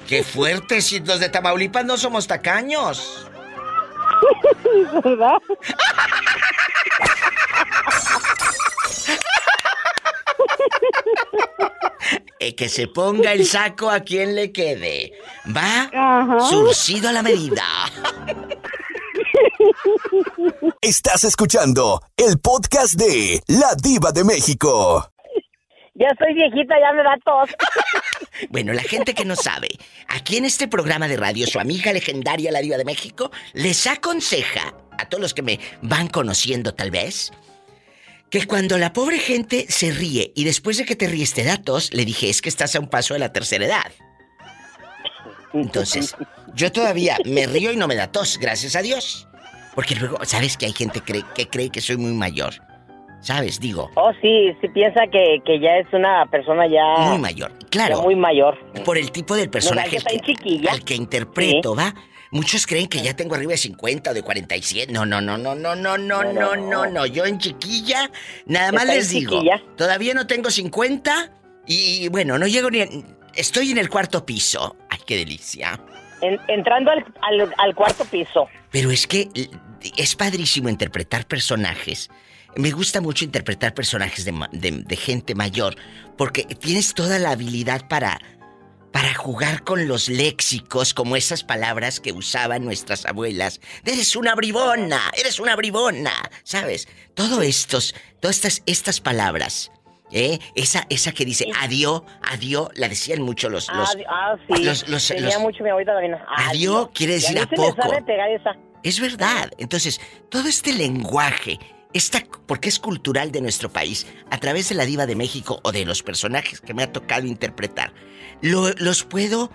Qué fuerte, si los de Tamaulipas no somos tacaños. ¿Verdad? Eh, que se ponga el saco a quien le quede. Va Ajá. surcido a la medida. Estás escuchando el podcast de La Diva de México. Ya estoy viejita, ya me da tos. Bueno, la gente que no sabe, aquí en este programa de radio, su amiga legendaria, la Diva de México, les aconseja a todos los que me van conociendo tal vez, que cuando la pobre gente se ríe y después de que te ríes te da tos, le dije, es que estás a un paso de la tercera edad. Entonces, yo todavía me río y no me da tos, gracias a Dios. Porque luego, ¿sabes que hay gente cree- que cree que soy muy mayor? ¿Sabes? Digo, Oh, sí, sí piensa que, que ya es una persona ya... muy mayor. Claro. muy mayor. Por el tipo del personaje No, que, al que interpreto, ¿va? Muchos creen que ya tengo arriba de 50 o de 47. No, no, no, no, no, no, no, no, no, no. Yo en chiquilla, nada más les digo, chiquilla. todavía no tengo 50 y bueno, no llego ni... Estoy en el cuarto piso. Ay, qué delicia. En- entrando al, al, al cuarto piso. Pero es que es padrísimo interpretar personajes. Me gusta mucho interpretar personajes de, de- de gente mayor, porque tienes toda la habilidad para, para jugar con los léxicos, como esas palabras que usaban nuestras abuelas. Eres una bribona, eres una bribona, ¿sabes? Todo estos, todas estas, estas palabras. ¿Eh? Esa, esa que dice adiós, adiós, la decían mucho los, los, ah, sí. los- los- Tenía los- mucho mi abuelita también. Adiós quiere decir a poco. sabe pegar esa. Es verdad. Entonces, todo este lenguaje, esta, porque es cultural de nuestro país, a través de la diva de México o de los personajes que me ha tocado interpretar, lo- los puedo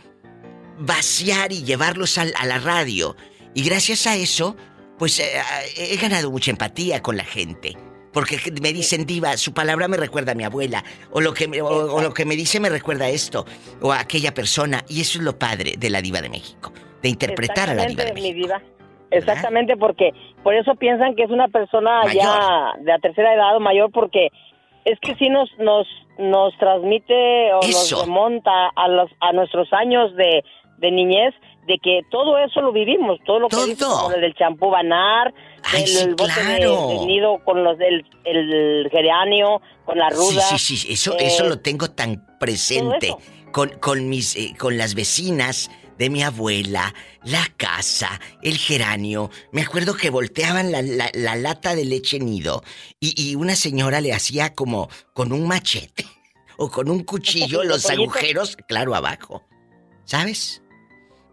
vaciar y llevarlos al- a la radio. Y gracias a eso, pues eh, he ganado mucha empatía con la gente. Porque me dicen diva, su palabra me recuerda a mi abuela, o lo que me, o, o lo que me dice me recuerda a esto, o a aquella persona, y eso es lo padre de la diva de México, de interpretar a la diva de México. mi diva. Exactamente, porque por eso piensan que es una persona ya de la tercera edad o mayor, porque es que sí nos nos nos transmite o Eso. nos remonta a los a nuestros años de, de niñez, de que todo eso lo vivimos, todo lo que dice, como el del champú banar, Ay, el, el bote claro. de, nido con los del el geranio, con la ruda. Sí, sí, sí, eso, eh, eso lo tengo tan presente con, con mis eh, con las vecinas de mi abuela, la casa, el geranio. Me acuerdo que volteaban la, la- la lata de leche nido y, y una señora le hacía como con un machete o con un cuchillo los agujeros, claro, abajo. ¿Sabes?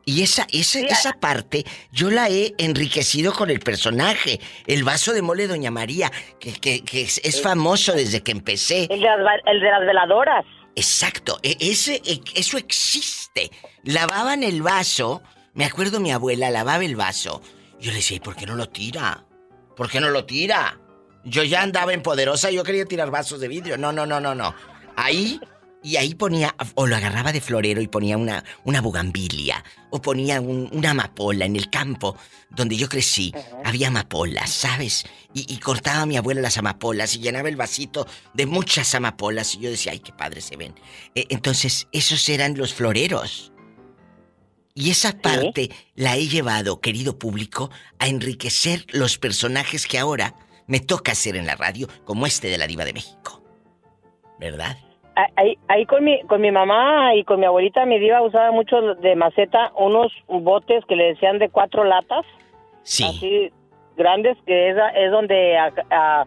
Y esa, esa, esa parte yo la he enriquecido con el personaje. El vaso de mole Doña María, que, que- que es, es famoso desde que empecé. El de las, el de las veladoras. Exacto, e- ese, e- eso existe. Lavaban el vaso, me acuerdo mi abuela lavaba el vaso. Yo le decía, ¿y por qué no lo tira? ¿Por qué no lo tira? Yo ya andaba en poderosa, yo quería tirar vasos de vidrio. No, no, no, no, no. Ahí, y ahí ponía, o lo agarraba de florero y ponía una, una bugambilia, o ponía un- una amapola en el campo donde yo crecí. Había amapolas, ¿sabes? Y, y cortaba a mi abuela las amapolas y llenaba el vasito de muchas amapolas. Y yo decía, ay, qué padres se ven. Eh, entonces, esos eran los floreros. Y esa parte la he llevado, querido público, a enriquecer los personajes que ahora me toca hacer en la radio, como este de la Diva de México. ¿Verdad? Ahí, ahí con mi con mi mamá y con mi abuelita, mi diva usaba mucho de maceta unos botes que le decían de cuatro latas. Sí. Así grandes, que es, es donde a- a-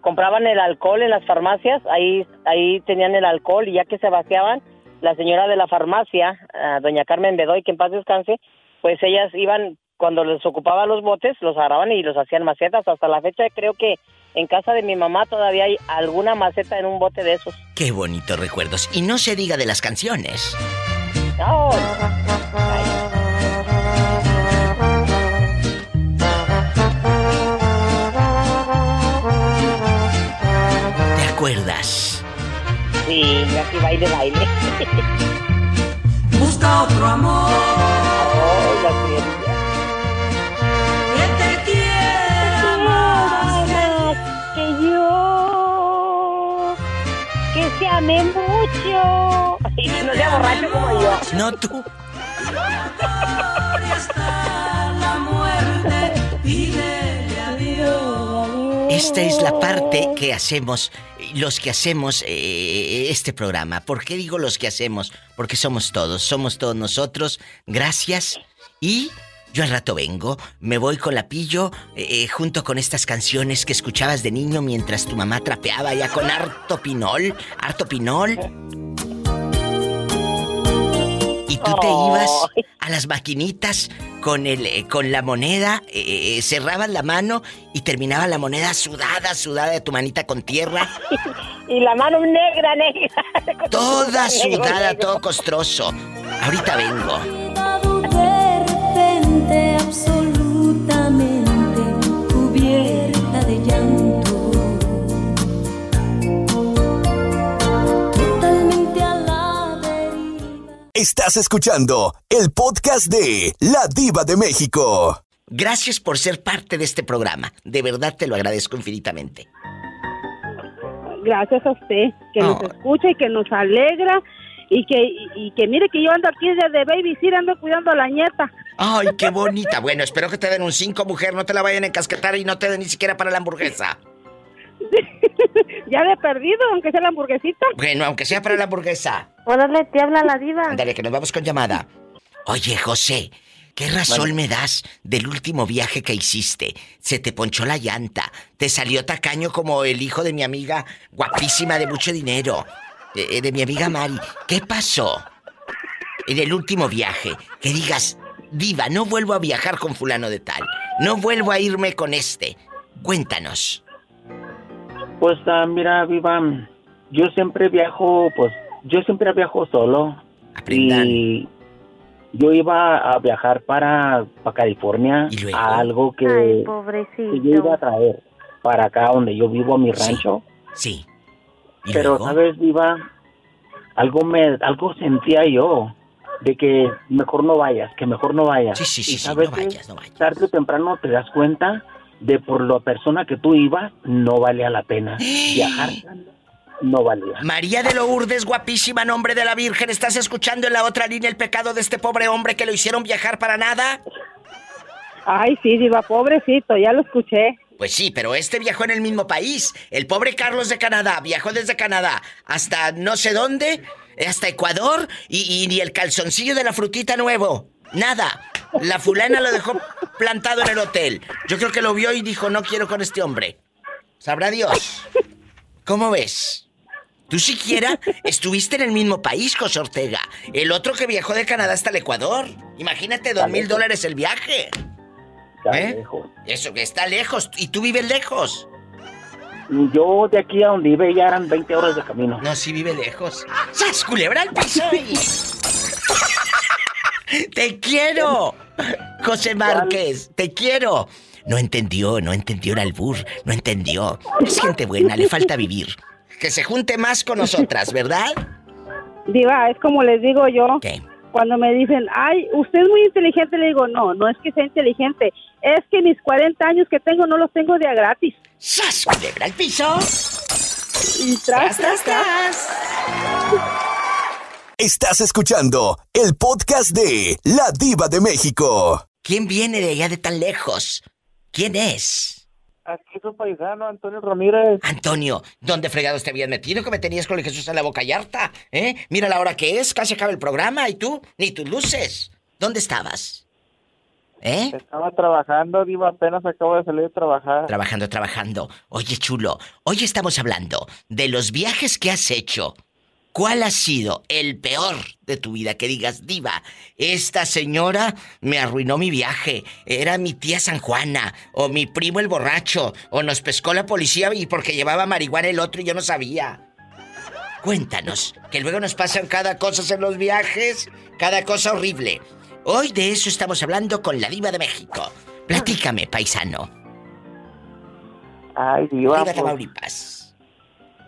compraban el alcohol en las farmacias. Ahí ahí tenían el alcohol y ya que se vaciaban, la señora de la farmacia, ah, doña Carmen Bedoy, que en paz descanse, pues ellas iban, cuando les ocupaba los botes, los agarraban y los hacían macetas. Hasta la fecha creo que en casa de mi mamá todavía hay alguna maceta en un bote de esos. Qué bonitos recuerdos. Y no se diga de las canciones. No. ¿Te acuerdas? Sí, aquí baile, baile. Busca otro amor mucho. Y no sea borracho como yo. No tú. Esta es la parte que hacemos, los que hacemos eh, este programa. ¿Por qué digo los que hacemos? Porque somos todos, somos todos nosotros. Gracias. Y yo al rato vengo, me voy con la pillo, eh, eh, junto con estas canciones que escuchabas de niño mientras tu mamá trapeaba ya con harto pinol, harto pinol. Y tú te ibas a las maquinitas con el eh, con la moneda, eh, cerrabas la mano y terminaba la moneda sudada, sudada de tu manita con tierra, Y la mano negra, negra. toda sudada, todo costroso. Ahorita vengo. Absolutamente cubierta de llanto. Totalmente a la deriva. Estás escuchando el podcast de La Diva de México. Gracias por ser parte de este programa. De verdad te lo agradezco infinitamente. Gracias a usted, que nos escucha y que nos alegra. Y que, y, y que mire que yo ando aquí desde de baby, sí, ando cuidando a la nieta. Ay, qué bonita. Bueno, espero que te den un 5, mujer. No te la vayan a encasquetar y no te den ni siquiera para la hamburguesa. Ya de perdido, aunque sea la hamburguesita. Bueno, aunque sea para la hamburguesa. Órale, te habla la diva. Ándale, que nos vamos con llamada. Oye, José, ¿qué razón me das del último viaje que hiciste? Se te ponchó la llanta, te salió tacaño como el hijo de mi amiga guapísima de mucho dinero, de, de mi amiga Mari. ¿Qué pasó en el último viaje? Que digas, diva, no vuelvo a viajar con fulano de tal, no vuelvo a irme con este. Cuéntanos. Pues ah, mira, Viva, yo siempre viajo, pues yo siempre viajo solo. Y yo iba a viajar para, para California a algo que, Ay, que pobrecito. yo iba a traer. para acá donde yo vivo, a mi rancho. Sí. Pero, ¿sabes, Diva? Algo, me, algo sentía yo de que mejor no vayas, que mejor no vayas. Sí, sí, sí, y sí, sabes no vayas, no vayas. tarde o temprano te das cuenta de por la persona que tú ibas no valía la pena. Viajar no valía. María de Lourdes, guapísima, nombre de la Virgen, ¿estás escuchando en la otra línea el pecado de este pobre hombre que lo hicieron viajar para nada? Ay, sí, diva, pobrecito, ya lo escuché. Pues sí, pero este viajó en el mismo país. El pobre Carlos de Canadá viajó desde Canadá hasta no sé dónde, hasta Ecuador, y, ni el calzoncillo de la frutita nuevo. Nada. La fulana lo dejó plantado en el hotel. Yo creo que lo vio y dijo, no quiero con este hombre. Sabrá Dios. ¿Cómo ves? Tú siquiera estuviste en el mismo país, José Ortega. El otro que viajó de Canadá hasta el Ecuador. Imagínate, dos mil dólares el viaje. ¿Eh? Eso, que está lejos. ¿Y tú vives lejos? Yo de aquí a donde iba ya eran 20 horas de camino. No, sí vive lejos. ¡Sas, culebra al piso! ¡Te quiero! José Márquez, te quiero. No entendió, no entendió el albur, no entendió. Es gente buena, le falta vivir. Que se junte más con nosotras, ¿verdad? Diva, es como les digo yo. ¿Qué? Cuando me dicen, ay, usted es muy inteligente, le digo, no, no es que sea inteligente, es que mis 40 años que tengo no los tengo de a gratis. ¡Sas, culebra al piso! Y tras, tras, tras. Estás escuchando el podcast de La Diva de México. ¿Quién viene de allá de tan lejos? ¿Quién es? Aquí su paisano, Antonio Ramírez. Antonio, ¿dónde fregados te habías metido que me tenías con el Jesús en la boca y harta? ¿Eh? Mira la hora que es, casi acaba el programa y tú, ni tus luces. ¿Dónde estabas? ¿Eh? Estaba trabajando, Diva, apenas acabo de salir de trabajar. Trabajando, trabajando. Oye, chulo, hoy estamos hablando de los viajes que has hecho. ¿Cuál ha sido el peor de tu vida? Que digas, diva, esta señora me arruinó mi viaje. Era mi tía San Juana, o mi primo el borracho, o nos pescó la policía y porque llevaba marihuana el otro y yo no sabía. Cuéntanos, que luego nos pasan cada cosa en los viajes, cada cosa horrible. Hoy de eso estamos hablando con la diva de México. Platícame, paisano. Ay, Diva, Diva pues, Tamaulipas.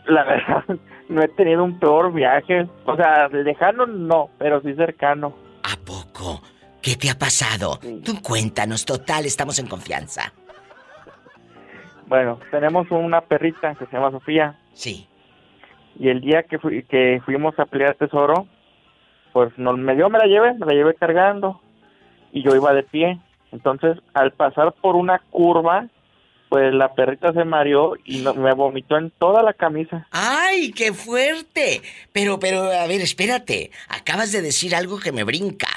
la verdad, no he tenido un peor viaje. O sea, lejano no, pero sí cercano. poco? ¿Qué te ha pasado? Tú cuéntanos, total, estamos en confianza. Bueno, tenemos una perrita que se llama Sofía. Sí. Y el día que, fui- que fuimos a pelear tesoro, pues no, me dio, me la llevé, me la llevé cargando. Y yo iba de pie. Entonces, al pasar por una curva, pues la perrita se mareó y no- me vomitó en toda la camisa. ¡Ay, qué fuerte! Pero, pero, a ver, espérate. Acabas de decir algo que me brinca.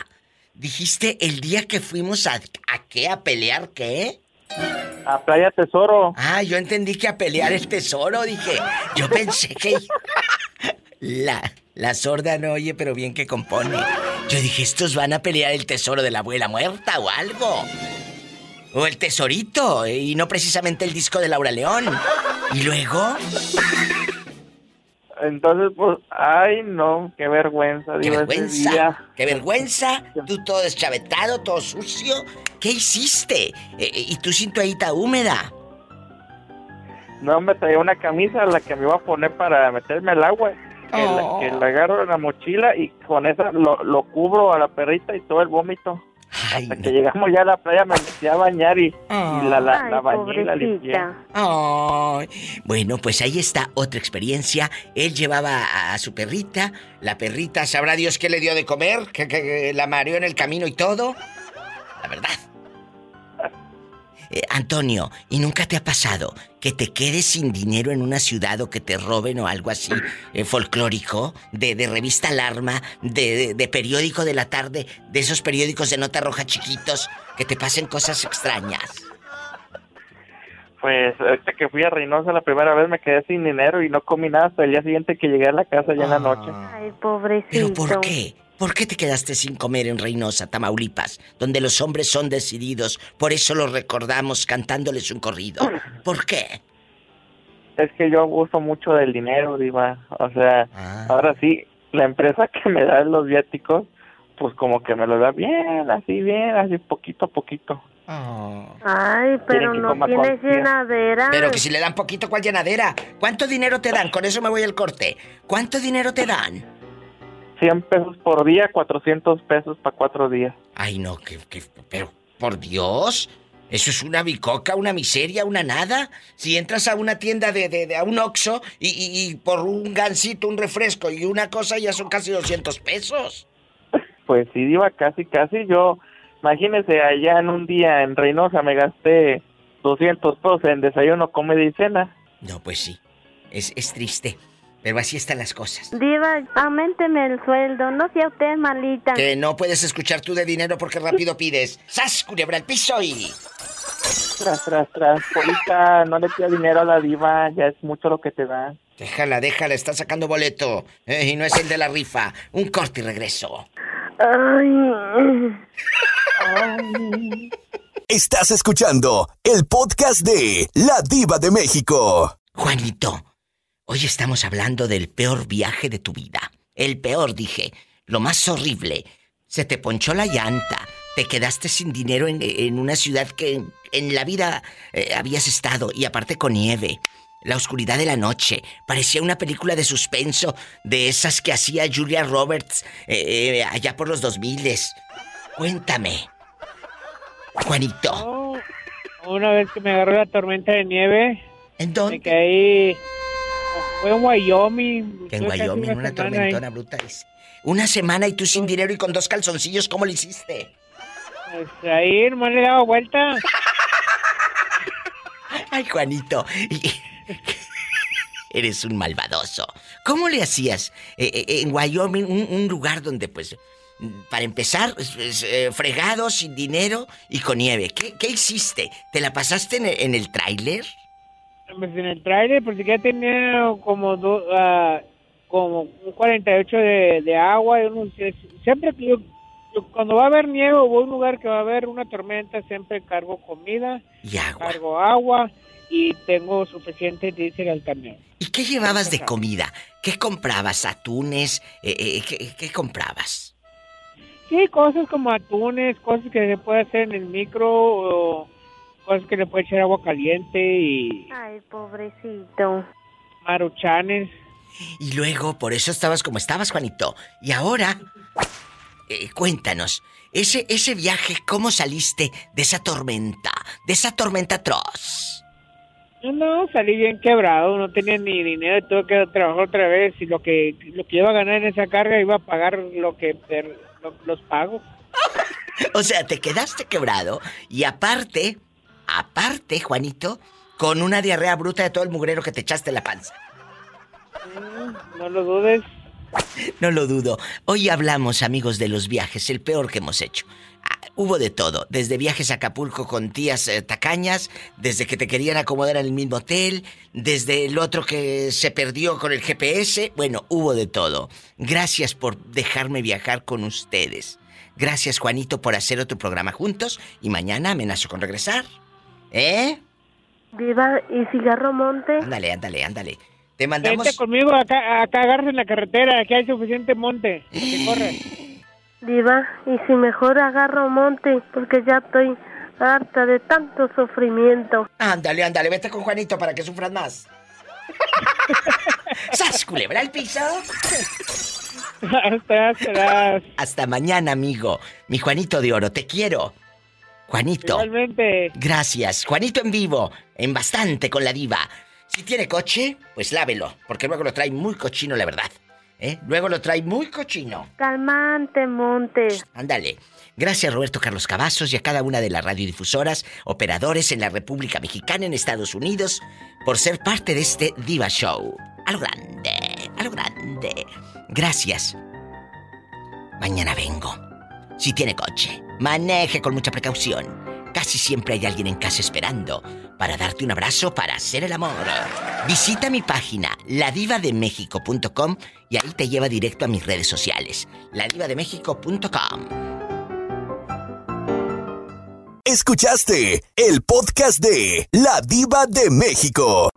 Dijiste el día que fuimos a, a qué, a pelear qué? A Playa Tesoro. Ah, yo entendí que a pelear el tesoro, dije. Yo pensé que. La, la sorda no oye, pero bien que compone. Yo dije, estos van a pelear el tesoro de la abuela muerta o algo. O el tesorito, y no precisamente el disco de Laura León. Y luego. Entonces, pues, ay, no, qué vergüenza. ¡Qué digo, ese vergüenza! día. ¡Qué vergüenza! Tú todo deschavetado, todo sucio. ¿Qué hiciste? Eh, eh, y tu cintuadita húmeda. No, me traía una camisa a la que me iba a poner para meterme al agua. Que, la, que la agarro en la mochila y con esa lo, lo cubro a la perrita y todo el vómito. Hasta que llegamos ya a la playa me metí a bañar y, y la, la, la bañé y la limpié. Ay. Bueno, pues ahí está otra experiencia. Él llevaba a, a su perrita. La perrita, sabrá Dios qué le dio de comer, que, que- que la mareó en el camino y todo. La verdad. Eh, Antonio, ¿y nunca te ha pasado que te quedes sin dinero en una ciudad o que te roben o algo así eh, folclórico? De, de revista Alarma, de, de- de periódico de la tarde, de esos periódicos de nota roja chiquitos, que te pasen cosas extrañas. Pues ahorita que fui a Reynosa la primera vez me quedé sin dinero y no comí nada hasta el día siguiente que llegué a la casa ya en la noche. Ay, pobrecito. ¿Pero por qué? ¿Por qué te quedaste sin comer en Reynosa, Tamaulipas, donde los hombres son decididos? Por eso los recordamos cantándoles un corrido. ¿Por qué? Es que yo abuso mucho del dinero, Diva. O sea, Ah. ahora sí, la empresa que me da los viáticos, pues como que me lo da bien, así bien, así poquito a poquito. Ay, pero no tienes llenadera. Pero que si le dan poquito, ¿cuál llenadera? ¿Cuánto dinero te dan? Con eso me voy al corte. ¿Cuánto dinero te dan? 100 pesos por día, 400 pesos para cuatro días. Ay, no, que, que- pero, por Dios, eso es una bicoca, una miseria, una nada. Si entras a una tienda de, de- de- a un Oxxo y, y- y por un gansito, un refresco y una cosa ya son casi 200 pesos. Pues sí, iba casi, casi. Yo, imagínese, allá en un día en Reynosa me gasté 200 pesos en desayuno, comida y cena. No, pues sí, es, es triste, pero así están las cosas. Diva, aumenteme el sueldo, no sea usted malita. Que no puedes escuchar tú de dinero porque rápido pides. ¡Sas, culebra al piso y... Tras, tras, tras. Polita, no le pida dinero a la diva, ya es mucho lo que te da. Déjala, déjala, está sacando boleto. Eh, y no es el de la rifa. Un corte y regreso. Estás escuchando el podcast de La Diva de México. Juanito, hoy estamos hablando del peor viaje de tu vida. El peor, dije. Lo más horrible. Se te ponchó la llanta. Te quedaste sin dinero en, en una ciudad que en la vida eh, habías estado. Y aparte con nieve. La oscuridad de la noche. Parecía una película de suspenso. De esas que hacía Julia Roberts eh, eh, allá por los 2000. Cuéntame. Juanito. Una vez que me agarró la tormenta de nieve. ¿En dónde? Me caí. Fue en Wyoming. Que en Wyoming, una ahí. tormentona bruta. dice. Una semana y tú sin dinero y con dos calzoncillos, ¿cómo le hiciste? Pues ahí nomás le daba vuelta. Ay, Juanito. Eres un malvadoso. ¿Cómo le hacías eh, eh, en Wyoming, un, un lugar donde, pues, para empezar, eh, fregado, sin dinero y con nieve? ¿Qué, qué hiciste? ¿Te la pasaste en el, en el tráiler? Pues en el trailer, porque ya tenía como do- ah, como un 48 de, de agua. Y uno, siempre que yo, yo cuando va a haber nieve o voy a un lugar que va a haber una tormenta, siempre cargo comida, Y agua. cargo agua y tengo suficiente diésel al camión. ¿Y qué llevabas de comida? ¿Qué comprabas? ¿Atunes? Eh, eh, ¿qué, qué comprabas? Sí, cosas como atunes, cosas que se puede hacer en el micro, o cosas que le puede echar agua caliente y Ay, pobrecito. maruchanes. Y luego, por eso estabas como estabas, Juanito. Y ahora, eh, cuéntanos, ese, ese viaje, ¿cómo saliste de esa tormenta? De esa tormenta atroz. No, salí bien quebrado, no tenía ni dinero, tuve que trabajar otra vez y lo que lo que iba a ganar en esa carga iba a pagar lo que per- lo- los pagos. O sea, te quedaste quebrado y aparte, aparte, Juanito, con una diarrea bruta de todo el mugrero que te echaste en la panza. Mm, No lo dudes. No lo dudo. Hoy hablamos, amigos, de los viajes, el peor que hemos hecho. Ah, hubo de todo, desde viajes a Acapulco con tías eh, tacañas, desde que te querían acomodar en el mismo hotel, desde el otro que se perdió con el GPS. Bueno, hubo de todo. Gracias por dejarme viajar con ustedes. Gracias, Juanito, por hacer otro programa juntos y mañana amenazo con regresar. ¿Eh? Diva, ¿y cigarro monte? Ándale, ándale, ándale. Te mandamos... Vente conmigo acá a cagarse en la carretera, aquí hay suficiente monte. Que corre. Diva, ¿y si mejor agarro monte? Porque ya estoy harta de tanto sufrimiento. Ándale, ándale, vete con Juanito para que sufras más. ¡Sas, culebra al piso! Hasta, Hasta mañana, amigo. Mi Juanito de Oro, te quiero. Juanito. Gracias. Juanito en vivo, en bastante con la diva. Si tiene coche, pues lávelo, porque luego lo trae muy cochino, la verdad. ¿Eh? Luego lo trae muy cochino. Calmante, monte. Ándale. Gracias Roberto Carlos Cavazos y a cada una de las radiodifusoras, operadores en la República Mexicana, en Estados Unidos, por ser parte de este Diva Show. A lo grande, a lo grande. Gracias. Mañana vengo. Si tiene coche, maneje con mucha precaución. Casi siempre hay alguien en casa esperando para darte un abrazo para hacer el amor. Visita mi página, ladivademexico.com y ahí te lleva directo a mis redes sociales, ladivademexico.com. Escuchaste el podcast de La Diva de México.